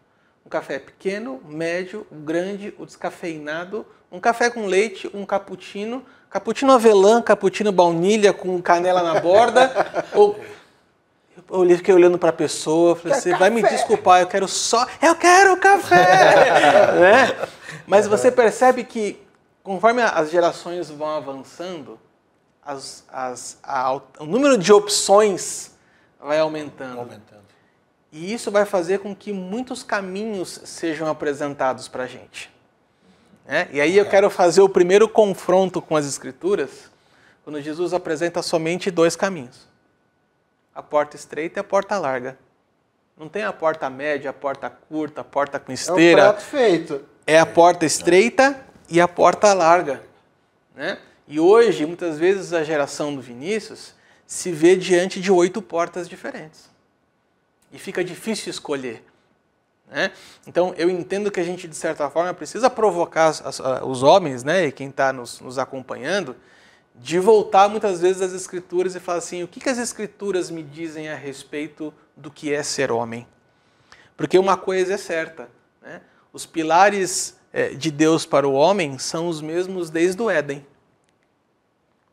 um café pequeno, médio, grande, o descafeinado, um café com leite, um cappuccino, cappuccino avelã, cappuccino baunilha com canela na borda, *laughs* ou eu fiquei olhando para a pessoa, falei, você vai me desculpar, eu quero só, eu quero café, *laughs* né? Mas você percebe que conforme as gerações vão avançando, as, as, a, o número de opções vai aumentando. aumentando. E isso vai fazer com que muitos caminhos sejam apresentados para a gente. Né? E aí eu quero fazer o primeiro confronto com as Escrituras, quando Jesus apresenta somente dois caminhos a porta estreita e a porta larga. Não tem a porta média, a porta curta, a porta com esteira. É o prato feito. É a porta estreita e a porta larga. Né? E hoje, muitas vezes, a geração do Vinícius se vê diante de oito portas diferentes. E fica difícil escolher. Né? Então, eu entendo que a gente, de certa forma, precisa provocar os homens, né, e quem está nos, nos acompanhando, de voltar muitas vezes às Escrituras e falar assim: o que, que as Escrituras me dizem a respeito do que é ser homem? Porque uma coisa é certa: né? os pilares é, de Deus para o homem são os mesmos desde o Éden.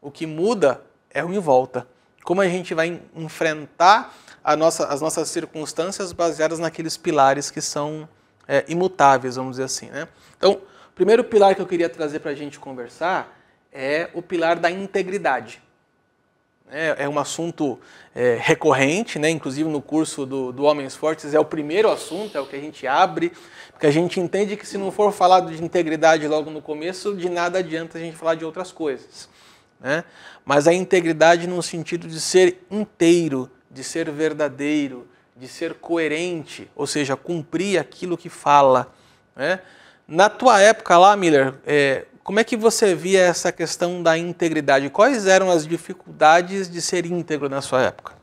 O que muda é o em volta. Como a gente vai enfrentar nossa, as nossas circunstâncias baseadas naqueles pilares que são é, imutáveis, vamos dizer assim. Né? Então, o primeiro pilar que eu queria trazer para a gente conversar é o pilar da integridade. É, é um assunto é, recorrente, né? inclusive no curso do, do Homens Fortes, é o primeiro assunto, é o que a gente abre, porque a gente entende que se não for falado de integridade logo no começo, de nada adianta a gente falar de outras coisas. Né? Mas a integridade no sentido de ser inteiro, de ser verdadeiro, de ser coerente, ou seja, cumprir aquilo que fala. Né? Na tua época lá, Miller, é, como é que você via essa questão da integridade? Quais eram as dificuldades de ser íntegro na sua época?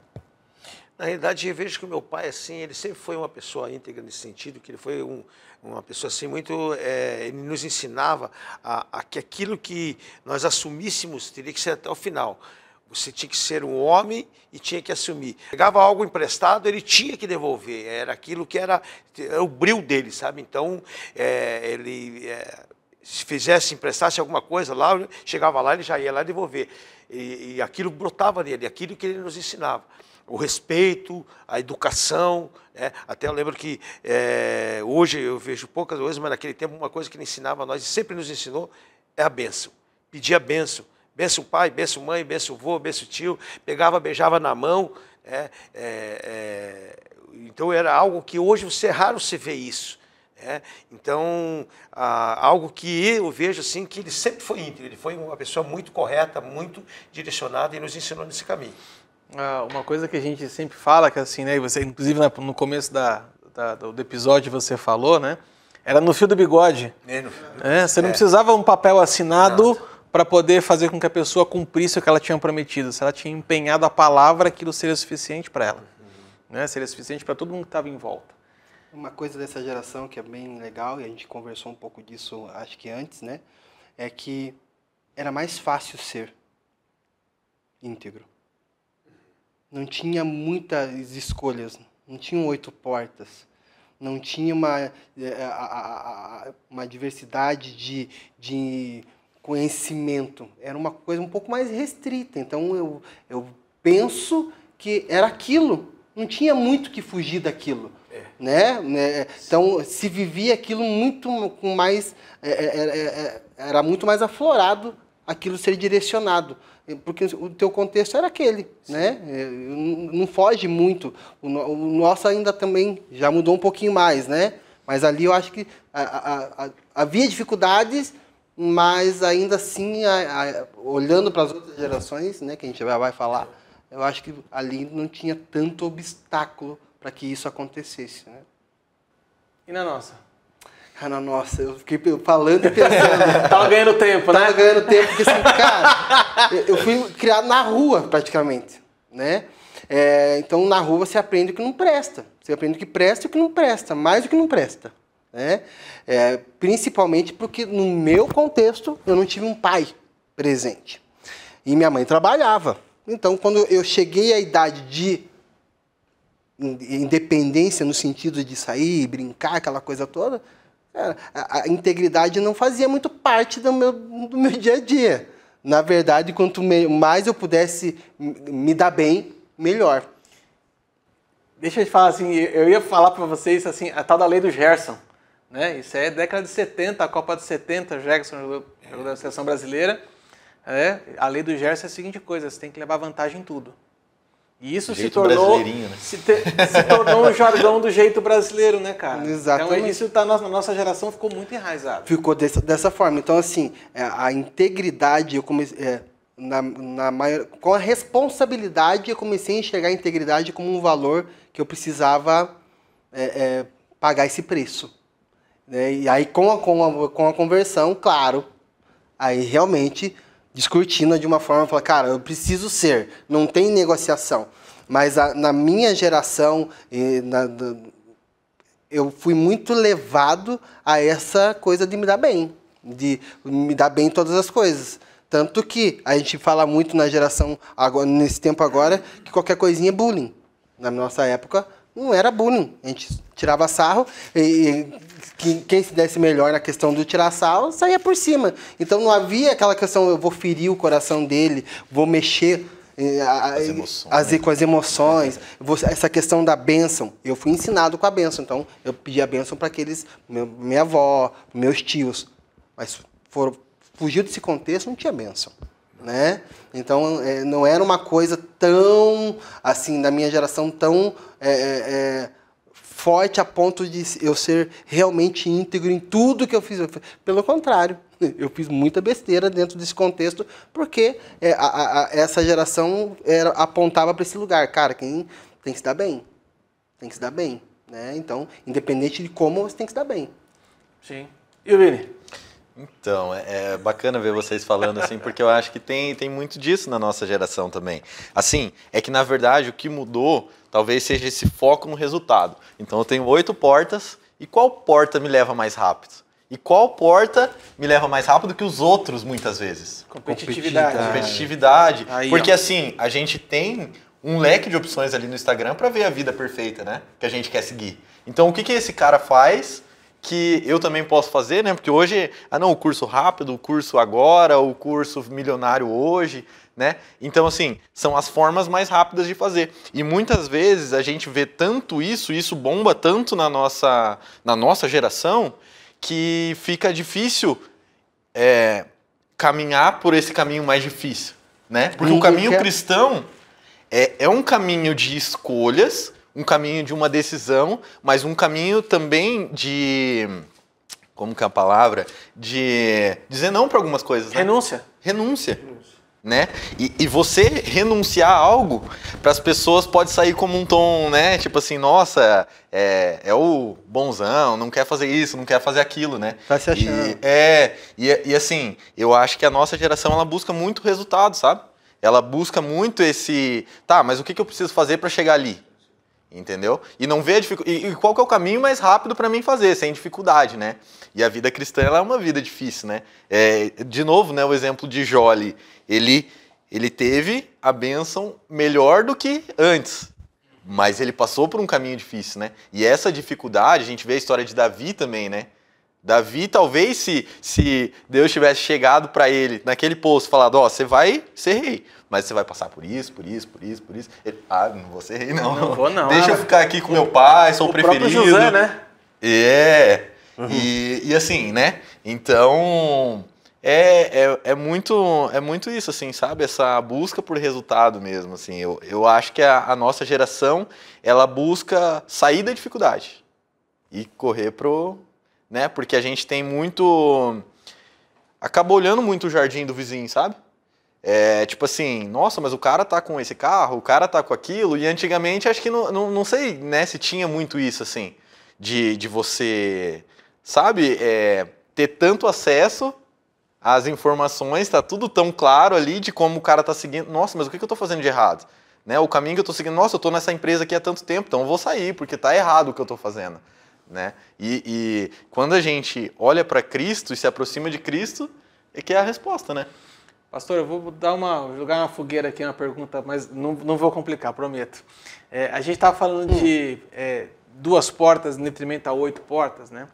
Na realidade, eu vejo que meu pai, assim, ele sempre foi uma pessoa íntegra nesse sentido, que ele foi um, uma pessoa, assim, muito... É, ele nos ensinava a, a, que aquilo que nós assumíssemos teria que ser até o final. Você tinha que ser um homem e tinha que assumir. Pegava algo emprestado, ele tinha que devolver. Era aquilo que era, era o bril dele, sabe? Então, é, ele... É, se fizesse, emprestasse alguma coisa lá, chegava lá, ele já ia lá devolver. E, e aquilo brotava nele, aquilo que ele nos ensinava. O respeito, a educação. Né? Até eu lembro que é, hoje eu vejo poucas vezes, mas naquele tempo uma coisa que ele ensinava a nós e sempre nos ensinou é a benção. Pedir a benção. Benção pai, benção mãe, benção vô, benção tio. Pegava, beijava na mão. Né? É, é, então era algo que hoje você é raro você ver isso. É, então, ah, algo que eu vejo assim, que ele sempre foi íntegro, ele foi uma pessoa muito correta, muito direcionada e nos ensinou nesse caminho. Ah, uma coisa que a gente sempre fala, que assim, né, você, inclusive no começo da, da, do episódio você falou, né, era no fio do bigode. É, fio do... É, você não é. precisava um papel assinado para poder fazer com que a pessoa cumprisse o que ela tinha prometido. Se ela tinha empenhado a palavra, aquilo seria suficiente para ela. Né? Seria suficiente para todo mundo que estava em volta. Uma coisa dessa geração que é bem legal, e a gente conversou um pouco disso acho que antes, né? É que era mais fácil ser íntegro. Não tinha muitas escolhas, não tinham oito portas, não tinha uma, eh, uma diversidade de, de conhecimento. Era uma coisa um pouco mais restrita. Então eu, eu penso que era aquilo. Não tinha muito que fugir daquilo. É. Né? né? Então se vivia aquilo muito com mais. É, é, era muito mais aflorado aquilo ser direcionado porque o teu contexto era aquele, Sim. né? Não foge muito. O, nosso ainda também já mudou um pouquinho mais, né? Mas ali eu acho que havia dificuldades, mas ainda assim, olhando para as outras gerações, né, que a gente vai falar, eu acho que ali não tinha tanto obstáculo para que isso acontecesse, né? E na nossa? Cara, nossa, eu fiquei falando e pensando. *laughs* Tava ganhando tempo, né? Tava ganhando tempo, porque assim, cara, eu fui criado na rua, praticamente, né? É, então, na rua você aprende o que não presta. Você aprende o que presta e o que não presta, mais do que não presta. Né? É, principalmente porque, no meu contexto, eu não tive um pai presente. E minha mãe trabalhava. Então, quando eu cheguei à idade de independência, no sentido de sair, brincar, aquela coisa toda, a, a, integridade não fazia muito parte do meu, do meu dia a dia. Na verdade, quanto mais eu pudesse me dar bem, melhor. Deixa eu te falar assim, eu ia falar para vocês assim, a tal da lei do Gerson. Né? Isso é década de 70, a Copa de 70, Gerson jogou, jogou da seleção brasileira. É, a lei do Gerson é a seguinte coisa, você tem que levar vantagem em tudo. E isso se tornou, né? se, te, se, tornou um jargão do jeito brasileiro, né, cara? *laughs* Exatamente. Então isso tá, na nossa geração ficou muito enraizado. Ficou dessa, dessa forma. Então, assim, é, a integridade, eu comecei, é, na, na maior, com a responsabilidade, eu comecei a enxergar a integridade como um valor que eu precisava é, é, pagar esse preço. Né? E aí, com a, com, a, com a conversão, claro, aí realmente descortina de uma forma, falar, cara, eu preciso ser, não tem negociação. Mas a, na minha geração, na, eu fui muito levado a essa coisa de me dar bem, de me dar bem em todas as coisas. Tanto que a gente fala muito na geração, agora, nesse tempo agora, que qualquer coisinha é bullying. Na nossa época, não era bullying. A gente tirava sarro e quem se desse melhor na questão do tirar sarro saía por cima. Então não havia aquela questão, eu vou ferir o coração dele, vou mexer eh, as emoções, as, com as emoções, essa questão da bênção. Eu fui ensinado com a bênção, então eu pedi a bênção para aqueles, meu, minha avó, meus tios. Mas foram, fugiu desse contexto, não tinha bênção. Né? Então é, não era uma coisa tão assim da minha geração tão é, é, forte a ponto de eu ser realmente íntegro em tudo que eu fiz. Pelo contrário, *laughs* eu fiz muita besteira dentro desse contexto porque é, a, a, essa geração era, apontava para esse lugar, cara, quem tem que se dar bem, tem que se dar bem, né? Então, independente de como, você tem que se dar bem. Sim. E o Vini? Então, é, é, bacana ver vocês falando assim, porque eu acho que tem, tem muito disso na nossa geração também. Assim, é que na verdade o que mudou talvez seja esse foco no resultado. Então eu tenho oito portas, e qual porta me leva mais rápido? E qual porta me leva mais rápido que os outros, muitas vezes? Competitividade. Competitividade. Aí, porque ó. assim, a gente tem um leque de opções ali no Instagram para ver a vida perfeita, né? Que a gente quer seguir. Então, o que, que esse cara faz que eu também posso fazer, né? Porque hoje, ah não, o curso rápido, o curso agora, o curso milionário hoje, né? Então, assim, são as formas mais rápidas de fazer. E muitas vezes a gente vê tanto isso, isso bomba tanto na nossa, na nossa geração, que fica difícil é, caminhar por esse caminho mais difícil, né? Porque o caminho cristão é, é um caminho de escolhas, um caminho de uma decisão, mas um caminho também de como que é a palavra? De dizer não para algumas coisas. Né? Renúncia. Renúncia. né? E, e você renunciar a algo para as pessoas pode sair como um tom, né? Tipo assim, nossa, é, é o bonzão, não quer fazer isso, não quer fazer aquilo, né? Tá se achando. E, é, e, e assim, eu acho que a nossa geração ela busca muito resultado, sabe? Ela busca muito esse, tá, mas o que, que eu preciso fazer para chegar ali? Entendeu? E não vê a dificuldade. E qual que é o caminho mais rápido para mim fazer, sem dificuldade, né? E a vida cristã ela é uma vida difícil, né? É, de novo, né, o exemplo de Joli ele, ele teve a bênção melhor do que antes. Mas ele passou por um caminho difícil, né? E essa dificuldade, a gente vê a história de Davi também, né? Davi, talvez se, se Deus tivesse chegado para ele naquele posto, falado: Ó, oh, você vai ser rei, mas você vai passar por isso, por isso, por isso, por isso. Ele, ah, não vou ser rei, não. Não vou, não. Deixa eu ficar aqui com o, meu pai, sou o, o preferido. José, né? É. Uhum. E, e assim, né? Então, é, é, é, muito, é muito isso, assim, sabe? Essa busca por resultado mesmo, assim. Eu, eu acho que a, a nossa geração, ela busca sair da dificuldade e correr pro... Né? Porque a gente tem muito... Acaba olhando muito o jardim do vizinho, sabe? É, tipo assim, nossa, mas o cara tá com esse carro, o cara tá com aquilo, e antigamente acho que não, não, não sei né, se tinha muito isso, assim, de, de você, sabe, é, ter tanto acesso as informações, está tudo tão claro ali de como o cara está seguindo. Nossa, mas o que, eu estou fazendo de errado? Né? O caminho que eu estou seguindo, nossa, eu estou nessa empresa aqui há tanto tempo, então eu vou sair, porque está errado o que eu estou fazendo. Né? E, e, quando a gente olha para Cristo e se aproxima de Cristo, é que é a resposta, né? Pastor, eu vou dar uma, jogar uma fogueira aqui, uma pergunta, mas não, não vou complicar, prometo. É, a gente estava falando de é, duas portas em detrimento a oito portas, né?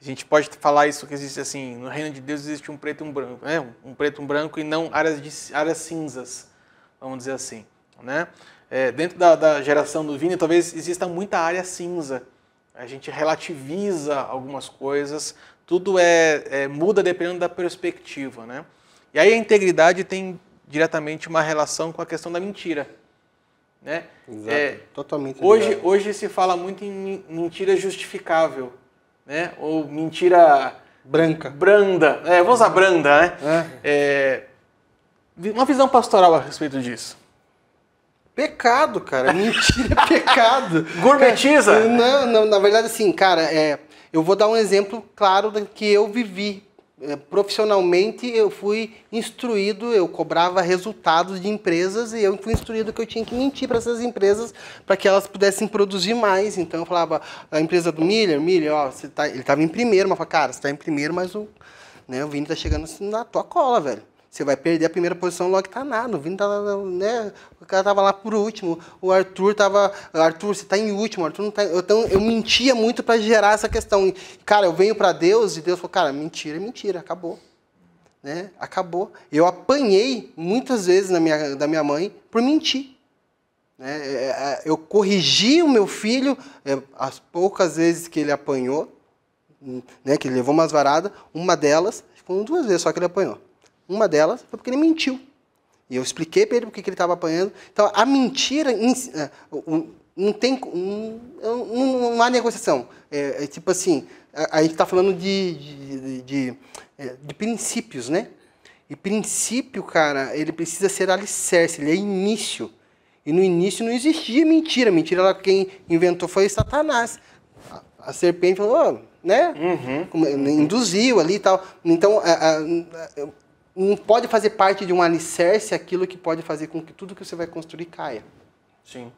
A gente pode falar isso que existe assim, no reino de Deus existe um preto e um branco, né? Um preto e um branco e não áreas, de, áreas cinzas, vamos dizer assim, né? É, dentro da, da, geração do Vini, talvez exista muita área cinza. A gente relativiza algumas coisas, tudo é, é muda dependendo da perspectiva, né? E aí a integridade tem diretamente uma relação com a questão da mentira, né? Exato, é, totalmente. Hoje, hoje se fala muito em mentira justificável né? Ou mentira branca, branda. É, vamos usar branda, né? É. É, uma visão pastoral a respeito disso. Pecado, cara. Mentira é pecado. *laughs* Gourmetiza? Não, não, na verdade, assim, cara, é, eu vou dar um exemplo claro que eu vivi profissionalmente eu fui instruído, eu cobrava resultados de empresas e eu fui instruído que eu tinha que mentir para essas empresas para que elas pudessem produzir mais. Então eu falava, a empresa do Miller, Miller, ó, tá, ele estava em primeiro, mas eu falava, cara, você está em primeiro, mas o, né, o Vini está chegando na tua cola, velho. Você vai perder a primeira posição logo que tá nada. O Vini né? O cara tava lá por último. O Arthur tava. Arthur, você tá em último, Arthur não tá. Então eu mentia muito para gerar essa questão. Cara, eu venho para Deus e Deus falou, cara, mentira mentira, acabou. Né? Acabou. Eu apanhei muitas vezes na minha, da minha mãe por mentir. Né? É, é, eu corrigi o meu filho é, as poucas vezes que ele apanhou, né? que ele levou umas varadas, uma delas, foram duas vezes só que ele apanhou. Uma delas foi porque ele mentiu. E eu expliquei para ele porque que ele estava apanhando. Então, a mentira é, não tem. Não, não há negociação. É, é, tipo assim, a, a gente está falando de, de, de, de, é, de princípios, né? E princípio, cara, ele precisa ser alicerce, ele é início. E no início não existia mentira. Mentira, quem inventou foi Satanás. A, a serpente falou, oh, né? Uhum. Induziu ali e tal. Então, a, a, não pode fazer parte de um alicerce aquilo que pode fazer com que tudo que você vai construir caia. Sim.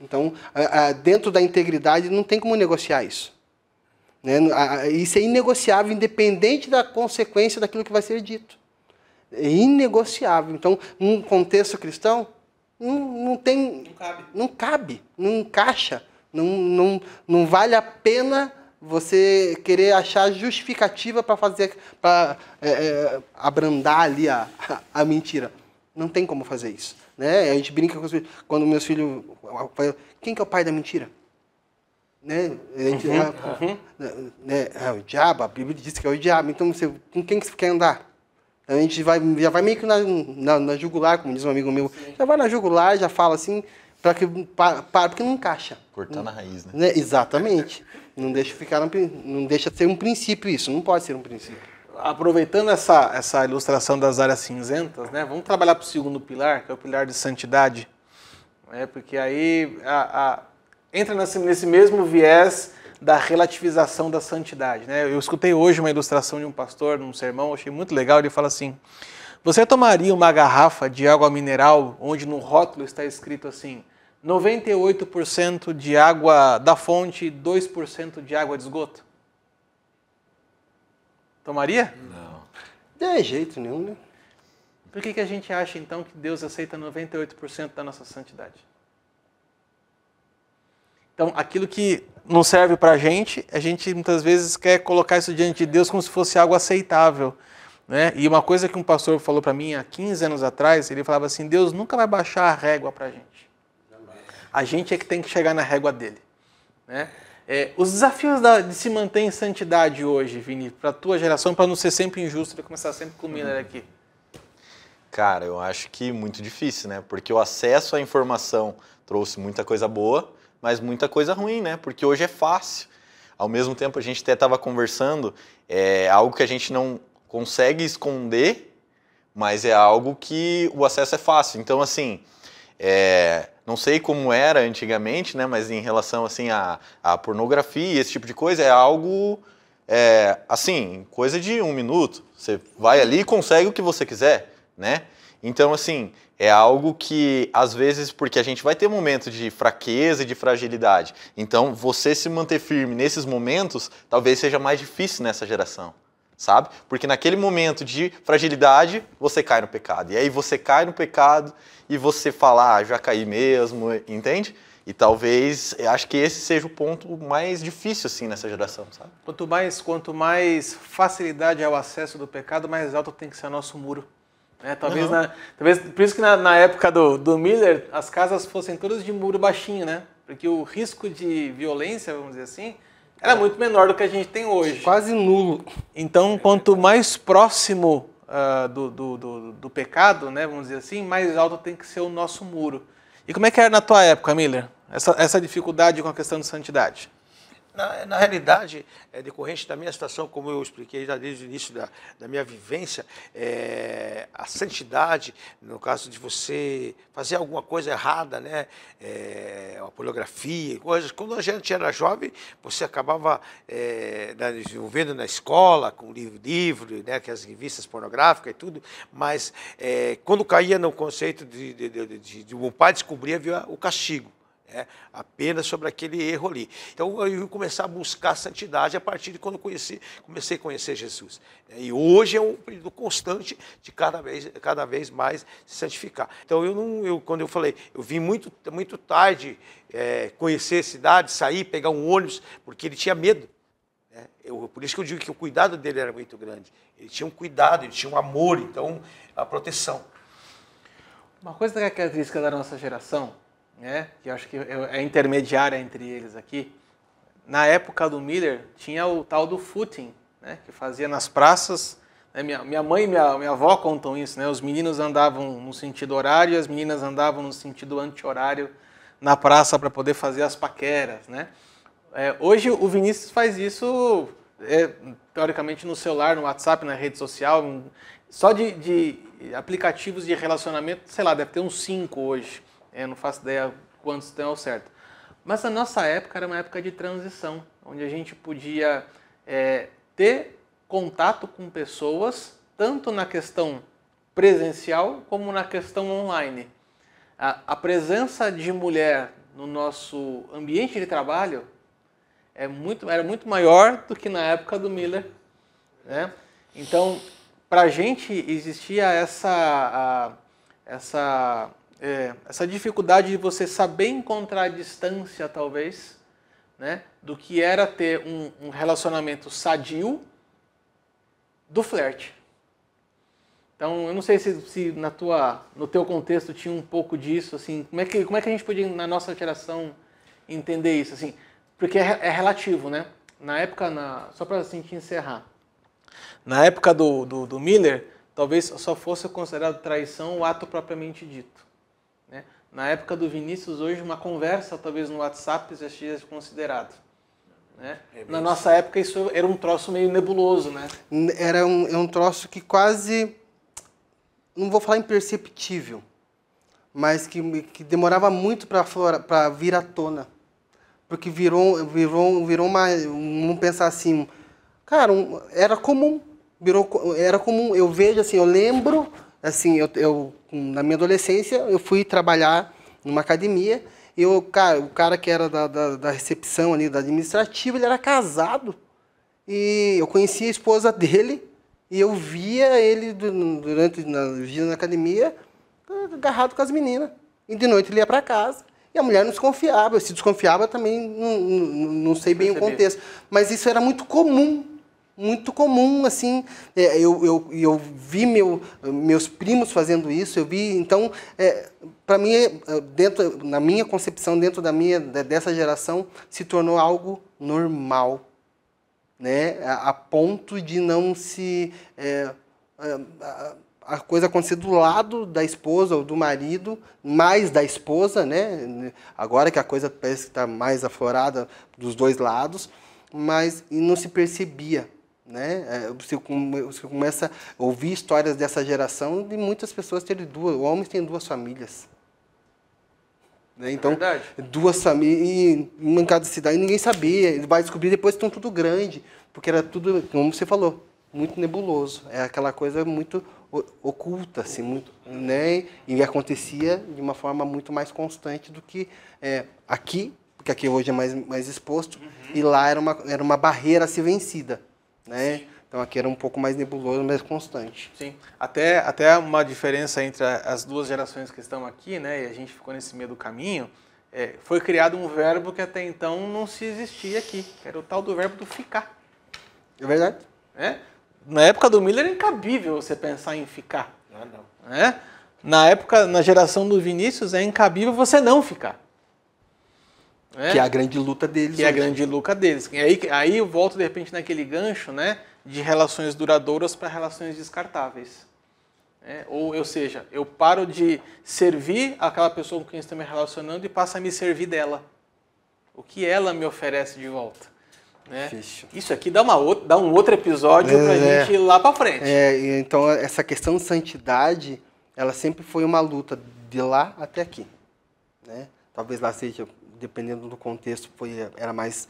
Então, dentro da integridade, não tem como negociar isso. Né? Isso é inegociável, independente da consequência daquilo que vai ser dito. É inegociável. Então, num contexto cristão, não, não tem. Não cabe. Não cabe, não encaixa. Não, não, não vale a pena você querer achar justificativa para fazer, para é, é, abrandar ali a, *laughs* a mentira. Não tem como fazer isso. Né? A gente brinca com os filhos. Quando meus filhos. Quem que é o pai da mentira? Né? A gente, uhum, ah, uhum. Né? É o diabo, a Bíblia diz que é o diabo. Então, você, com quem que você quer andar? Então, a gente vai, já vai meio que na, na, na jugular, como diz um amigo meu. Sim. Já vai na jugular, já fala assim, para que, para, porque não encaixa. Cortando a raiz, né? né? Exatamente. Não deixa ficar, não deixa ser um princípio isso, não pode ser um princípio. aproveitando essa, essa ilustração das áreas cinzentas, né, vamos trabalhar para o segundo pilar, que é o pilar de santidade. Né, porque aí a, a, entra nesse, nesse mesmo viés da relativização da santidade. Né? Eu escutei hoje uma ilustração de um pastor num sermão, achei muito legal. Ele fala assim: Você tomaria uma garrafa de água mineral onde no rótulo está escrito assim: 98% de água da fonte, 2% de água de esgoto? Tomaria? Não. De jeito nenhum, né? Por que, que a gente acha então que Deus aceita 98% da nossa santidade? Então, aquilo que não serve para a gente, a gente muitas vezes quer colocar isso diante de Deus como se fosse algo aceitável. Né? E uma coisa que um pastor falou para mim há 15 anos atrás, ele falava assim: Deus nunca vai baixar a régua para a gente. A gente é que tem que chegar na régua dele. Né? É, os desafios da, de se manter em santidade hoje, Vini, para a tua geração, para não ser sempre injusto, vou começar sempre com o Miller aqui. Cara, eu acho que muito difícil, né? Porque o acesso à informação trouxe muita coisa boa, mas muita coisa ruim, né? Porque hoje é fácil. Ao mesmo tempo, a gente até estava conversando, é algo que a gente não consegue esconder, mas é algo que o acesso é fácil. Então, assim, é, não sei como era antigamente, né? Mas em relação assim a, a pornografia, esse tipo de coisa, é algo é, assim, coisa de um minuto. Você vai ali e consegue o que você quiser, né? Então, assim, é algo que, às vezes, porque a gente vai ter momentos de fraqueza e de fragilidade. Então, você se manter firme nesses momentos, talvez seja mais difícil nessa geração, sabe? Porque naquele momento de fragilidade, você cai no pecado. E aí você cai no pecado e você fala, ah, já caí mesmo, entende? E talvez, acho que esse seja o ponto mais difícil, assim, nessa geração, sabe? Quanto mais, quanto mais facilidade ao acesso do pecado, mais alto tem que ser o nosso muro. É, talvez, na, talvez por isso que na, na, época do, do Miller as casas fossem todas de muro baixinho, né? Porque o risco de violência, vamos dizer assim, era muito menor do que a gente tem hoje. Quase nulo. Então, quanto mais próximo uh, do, do, do, do, pecado, né, vamos dizer assim, mais alto tem que ser o nosso muro. E como é que era na tua época, Miller? Essa, essa dificuldade com a questão de santidade? Na, na, realidade, é decorrente da minha situação, como eu expliquei já desde o início da, da minha vivência, é, a santidade, no caso de você fazer alguma coisa errada, né, é, a pornografia, coisas. Quando a gente era jovem, você acabava é, desenvolvendo na escola, com livro, livro né, que as revistas pornográficas e tudo, mas é, quando caía no conceito de, de, de, de, de um pai descobrir, havia o castigo né, apenas sobre aquele erro ali. Então eu começar a buscar a santidade a partir de quando eu conheci, comecei a conhecer Jesus. E hoje é um período constante de cada vez, cada vez mais se santificar. Então eu não, eu, quando eu falei, eu vim muito, muito tarde é, conhecer a cidade, sair, pegar um ônibus, porque ele tinha medo. Né? Eu, por isso que eu digo que o cuidado dele era muito grande. Ele tinha um cuidado, ele tinha um amor, então a proteção. Uma coisa que é característica da nossa geração né, que eu acho que é intermediária entre eles aqui. Na época do Miller, tinha o tal do footing, né, que fazia nas praças. Né, minha, minha mãe e minha, minha avó contam isso. Né, os meninos andavam no sentido horário e as meninas andavam no sentido anti-horário na praça para poder fazer as paqueras. Né? É, hoje o Vinícius faz isso, é, teoricamente, no celular, no WhatsApp, na rede social. Só de, de aplicativos de relacionamento, sei lá, deve ter uns cinco hoje. Eu não faço ideia quantos tem ao certo. Mas a nossa época era uma época de transição, onde a gente podia é, ter contato com pessoas, tanto na questão presencial como na questão online. A, a presença de mulher no nosso ambiente de trabalho é muito, era muito maior do que na época do Miller. Né? Então, para a gente existia essa, a, essa é, essa dificuldade de você saber encontrar a distância, talvez, né, do que era ter um, um relacionamento sadio do flerte. Então, eu não sei se, se, na tua, no teu contexto tinha um pouco disso, assim, como é que, como é que a gente podia, na nossa geração, entender isso, assim, porque é, é relativo, né? Na época, na, só para assim, te encerrar, na época do, do, do Miller, talvez só fosse considerado traição o ato propriamente dito. Na época do Vinícius, hoje, uma conversa, talvez no WhatsApp, já seja considerado. Né? Na nossa época isso era um troço meio nebuloso, né? Era um, é um troço que quase, não vou falar imperceptível, mas que, que demorava muito para vir à tona. Porque virou, virou, virou uma. Vamos pensar assim. Cara, um- era comum. Virou, era comum. Eu vejo, assim, eu lembro, assim, eu, eu na minha adolescência, eu fui trabalhar numa academia. E eu, cara, o cara que era da, da, da recepção ali, da administrativa, ele era casado. E eu conhecia a esposa dele e eu via ele du- durante na vida na academia agarrado com as meninas. E de noite ele ia para casa. E a mulher não desconfiava. Se desconfiava também, não, não, não sei bem o Percebi. contexto. Mas isso era muito comum. Muito comum, assim. É, eu, eu, eu vi meu, meus primos fazendo isso, eu vi. Então, para mim, é, dentro, na minha concepção, dentro da minha, de- dessa geração, se tornou algo normal né, a, a ponto de não se é, a, a- a coisa acontecer do lado da esposa ou do marido, mais da esposa, né? Agora que a coisa parece que está mais aflorada dos dois lados, mas não se percebia, né? É, Você, come- você começa a ouvir histórias dessa geração de muitas pessoas terem duas, homens têm duas famílias. Né? Então, verdade. duas famílias uma em cada cidade, ninguém sabia. Vai descobrir depois que estão tudo grande, porque era tudo, como você falou, muito nebuloso. É aquela coisa muito oculta, assim, muito, né? E acontecia de uma forma muito mais constante do que é, aqui, porque aqui hoje é mais, mais exposto, e lá era uma, era uma barreira a ser vencida, né? Então aqui era um pouco mais nebuloso, mais constante. Sim. Até, até uma diferença entre as duas gerações que estão aqui, né? E a gente ficou nesse meio do caminho. é, foi criado um verbo que até então não se existia aqui, que era o tal do verbo do ficar. É verdade? Né? Na época do Miller era incabível você pensar em ficar. Ah, não. né? Na época, na geração do Vinícius, é incabível você não ficar. Né? Que é a grande luta deles. que é a hoje. grande luca deles. E aí, aí eu volto de repente naquele gancho, né, de relações duradouras para relações descartáveis. né? Ou, ou seja, eu paro de servir aquela pessoa com quem estou me relacionando e passo a me servir dela. O que ela me oferece de volta. Né? Isso aqui dá, uma outra, dá um outro episódio para É. gente ir lá para frente. É, então essa questão de santidade, ela sempre foi uma luta de lá até aqui, né? Talvez lá seja, dependendo do contexto, foi era mais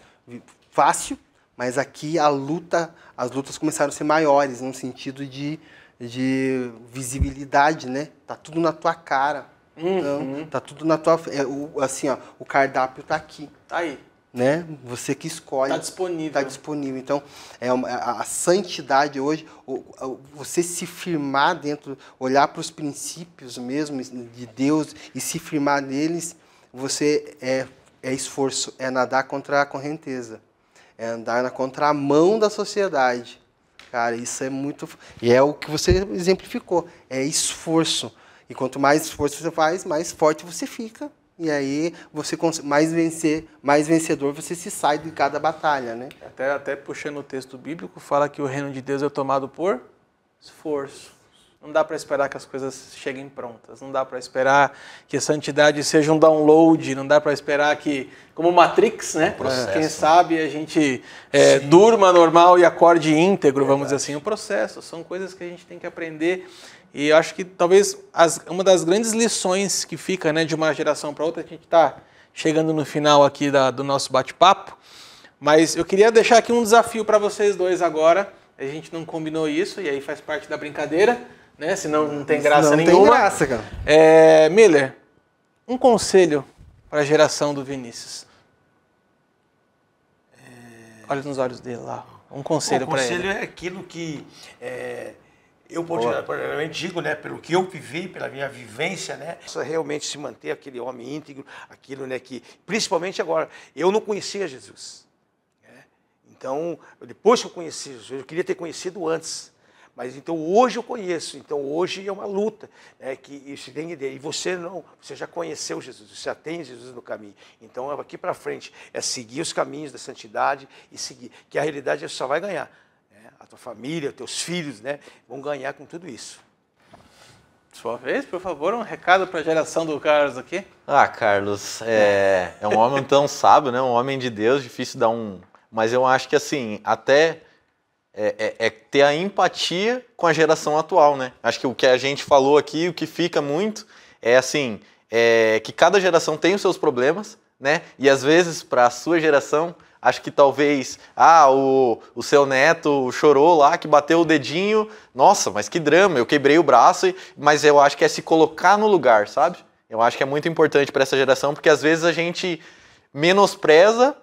fácil, mas aqui a luta, as lutas começaram a ser maiores no sentido de, de visibilidade, né? Tá tudo na tua cara. Então, tá tudo na tua, é, o, assim, ó, o cardápio tá aqui, Tá aí. né? Você que escolhe. Tá disponível. Está disponível. Então, é uma- a, a santidade hoje, o- o- você se firmar dentro, olhar para os princípios mesmo de Deus e se firmar neles, você é, é esforço, é nadar contra a correnteza, é andar na contramão da sociedade. Cara, isso é muito. E é o que você exemplificou, é esforço. E quanto mais esforço você faz, mais forte você fica. E aí você mais vencer, mais vencedor você se sai de cada batalha, né? Até, até puxando o texto bíblico, fala que o reino de Deus é tomado por esforço. Não dá para esperar que as coisas cheguem prontas. Não dá para esperar que a santidade seja um download. Não dá para esperar que, como Matrix, né? processo. Quem sabe a gente é, durma normal e acorde íntegro, vamos dizer assim. O processo. São coisas que a gente tem que aprender. E eu acho que talvez as- uma das grandes lições que fica né, de uma geração para outra, a gente está chegando no final aqui da- do nosso bate-papo, mas eu queria deixar aqui um desafio para vocês dois agora. A gente não combinou isso e aí faz parte da brincadeira, né? Senão não tem graça não nenhuma. tem graça, cara. É, Miller, um conselho para a geração do Vinícius. Olha nos olhos dele lá. Um conselho o para conselho ele. é aquilo que é, eu particularmente digo, né, pelo que eu vivi, pela minha vivência, né, precisa realmente se manter aquele homem íntegro, aquilo, né, que principalmente agora eu não conhecia Jesus. né? Então, depois que eu conheci Jesus, eu queria ter conhecido antes. Mas então hoje eu conheço, então hoje é uma luta, né, que isso tem que entender. E você não, você já conheceu Jesus, você já tem Jesus no caminho. Então aqui para frente é seguir os caminhos da santidade e seguir, que a realidade você só vai ganhar. né? A tua família, os teus filhos, né, vão ganhar com tudo isso. Sua vez, por favor, um recado para a geração do Carlos aqui. Ah, Carlos, é, é um homem tão sábio, né? Um homem de Deus, difícil dar um Mas eu acho que assim, até é, é, é, ter a empatia com a geração atual, né? Acho que o que a gente falou aqui, o que fica muito é assim, é que cada geração tem os seus problemas, né? E às vezes para a sua geração, acho que talvez, ah, o, o seu neto chorou lá, que bateu o dedinho, nossa, mas que drama, eu quebrei o braço, mas eu acho que é se colocar no lugar, sabe? Eu acho que é muito importante para essa geração, porque às vezes a gente menospreza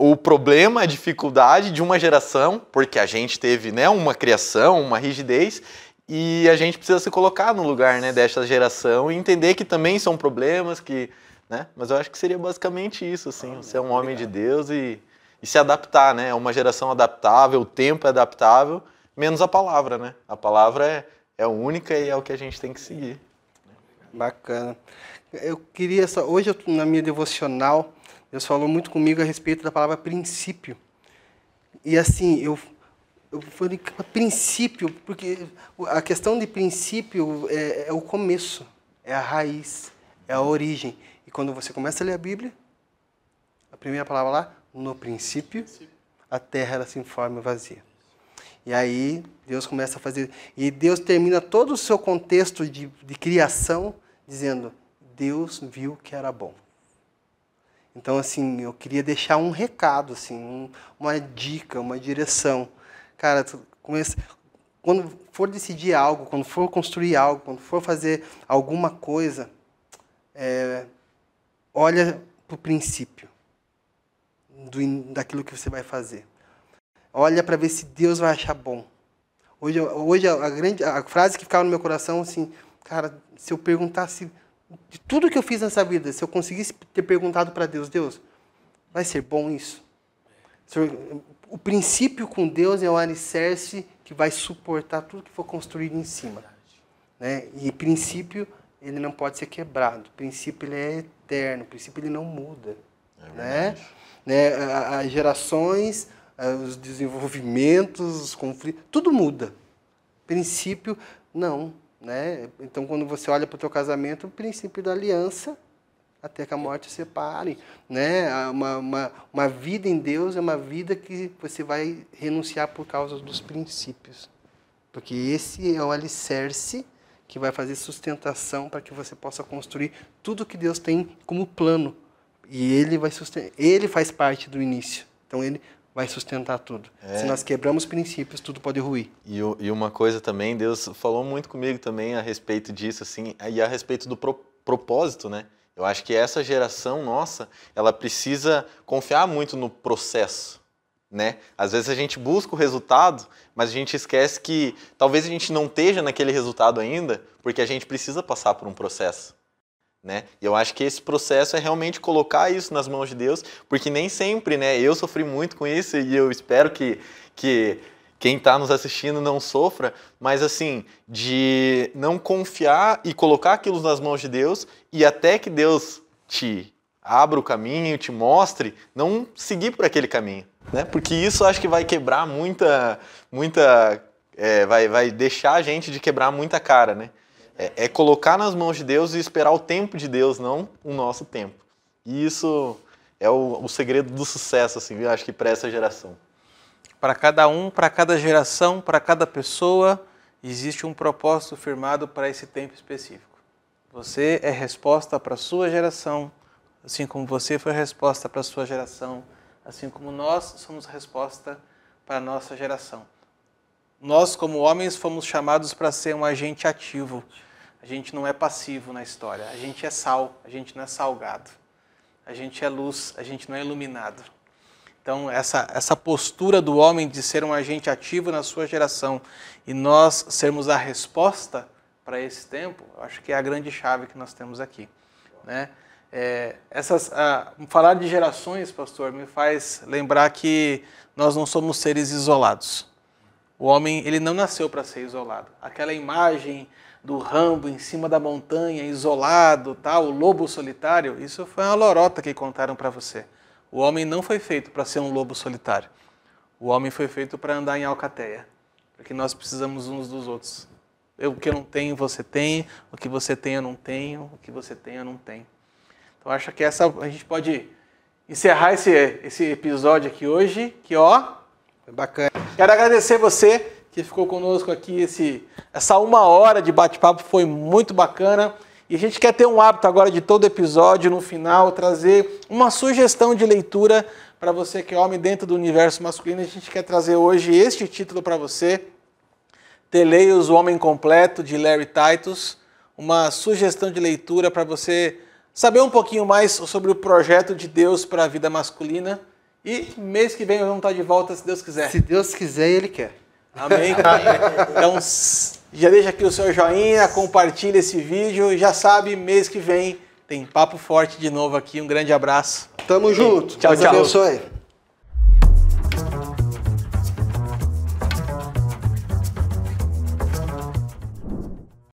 o problema, a dificuldade de uma geração, porque a gente teve né, uma criação, uma rigidez, e a gente precisa se colocar no lugar né, dessa geração e entender que também são problemas, que, né? Mas eu acho que seria basicamente isso, assim, ah, ser um homem de Deus e, e se adaptar, né? É uma geração adaptável, o tempo é adaptável, menos a palavra, né? A palavra é, é única e é o que a gente tem que seguir. Bacana. Eu queria só, hoje eu, na minha devocional, Deus falou muito comigo a respeito da palavra princípio. E assim, eu, eu falei, princípio, porque a questão de princípio é, é o começo, é a raiz, é a origem. E quando você começa a ler a Bíblia, a primeira palavra lá, no princípio, a terra era sem forma vazia. E aí Deus começa a fazer. E Deus termina todo o seu contexto de, de criação dizendo: Deus viu que era bom. Então, assim, eu queria deixar um recado, assim, um, uma dica, uma direção. Cara, comece, quando for decidir algo, quando for construir algo, quando for fazer alguma coisa, é, olha para o princípio do, daquilo que você vai fazer. Olha para ver se Deus vai achar bom. Hoje, hoje a, grande, a frase que ficava no meu coração, assim, cara, se eu perguntasse de tudo que eu fiz nessa vida, se eu conseguisse ter perguntado para Deus, Deus, vai ser bom isso? O princípio com Deus é o alicerce que vai suportar tudo que for construído em cima. Né? E princípio, ele não pode ser quebrado. O princípio, ele é eterno. O princípio, ele não muda. É né? né? As gerações, os desenvolvimentos, os conflitos, tudo muda. Princípio, não. Né? Então, quando você olha para o teu casamento, o princípio da aliança, até que a morte separe. Né? Uma, uma, uma vida em Deus é uma vida que você vai renunciar por causa dos princípios. Porque esse é o alicerce que vai fazer sustentação para que você possa construir tudo que Deus tem como plano. E ele vai sustentar, ele faz parte do início. Então ele vai sustentar tudo. É. Se nós quebramos princípios, tudo pode ruir. E, e, uma coisa também, Deus falou muito comigo também a respeito disso, assim, e a respeito do pro, propósito, né? Eu acho que essa geração nossa, ela precisa confiar muito no processo, né? Às vezes a gente busca o resultado, mas a gente esquece que talvez a gente não esteja naquele resultado ainda, porque a gente precisa passar por um processo. Né? E eu acho que esse processo é realmente colocar isso nas mãos de Deus, porque nem sempre, né? Eu sofri muito com isso e eu espero que, que quem está nos assistindo não sofra, mas assim, de não confiar e colocar aquilo nas mãos de Deus e até que Deus te abra o caminho, te mostre, não seguir por aquele caminho, né? Porque isso acho que vai quebrar muita, muita, é, vai, vai deixar a gente de quebrar muita cara, né? É, é, colocar nas mãos de Deus e esperar o tempo de Deus, não o nosso tempo. E isso é o, o segredo do sucesso, assim, eu acho que para essa geração. Para cada um, para cada geração, para cada pessoa, existe um propósito firmado para esse tempo específico. Você é resposta para a sua geração, assim como você foi resposta para a sua geração, assim como nós somos resposta para a nossa geração. Nós, como homens, fomos chamados para ser um agente ativo a gente não é passivo na história. A gente é sal, a gente não é salgado. A gente é luz, a gente não é iluminado. Então, essa, essa postura do homem de ser um agente ativo na sua geração e nós sermos a resposta para esse tempo, acho que é a grande chave que nós temos aqui. Né? É, essas, ah, falar de gerações, pastor, me faz lembrar que nós não somos seres isolados. O homem ele não nasceu para ser isolado. Aquela imagem do Rambo em cima da montanha, isolado, tal, o lobo solitário, isso foi uma lorota que contaram para você. O homem não foi feito para ser um lobo solitário. O homem foi feito para andar em alcateia, porque nós precisamos uns dos outros. Eu, o que eu não tenho, você tem, o que você tem, eu não tenho, o que você tem, eu não tenho. Então, acho que essa a gente pode encerrar esse, esse episódio aqui hoje, que ó, Foi bacana. Quero agradecer você que ficou conosco aqui esse, essa uma hora de bate-papo foi muito bacana. E a gente quer ter um hábito agora de todo episódio, no final, trazer uma sugestão de leitura para você que é homem dentro do universo masculino. A gente quer trazer hoje este título para você: Teleios, o Homem Completo, de Larry Titus. Uma sugestão de leitura para você saber um pouquinho mais sobre o projeto de Deus para a vida masculina. E mês que vem vamos estar de volta, se Deus quiser. Se Deus quiser, Ele quer. Amém? *laughs* Então, já deixa aqui o seu joinha, compartilha esse vídeo. e Já sabe, mês que vem tem Papo Forte de novo aqui. Um grande abraço. Tamo junto. Tchau, Deus tchau. abençoe.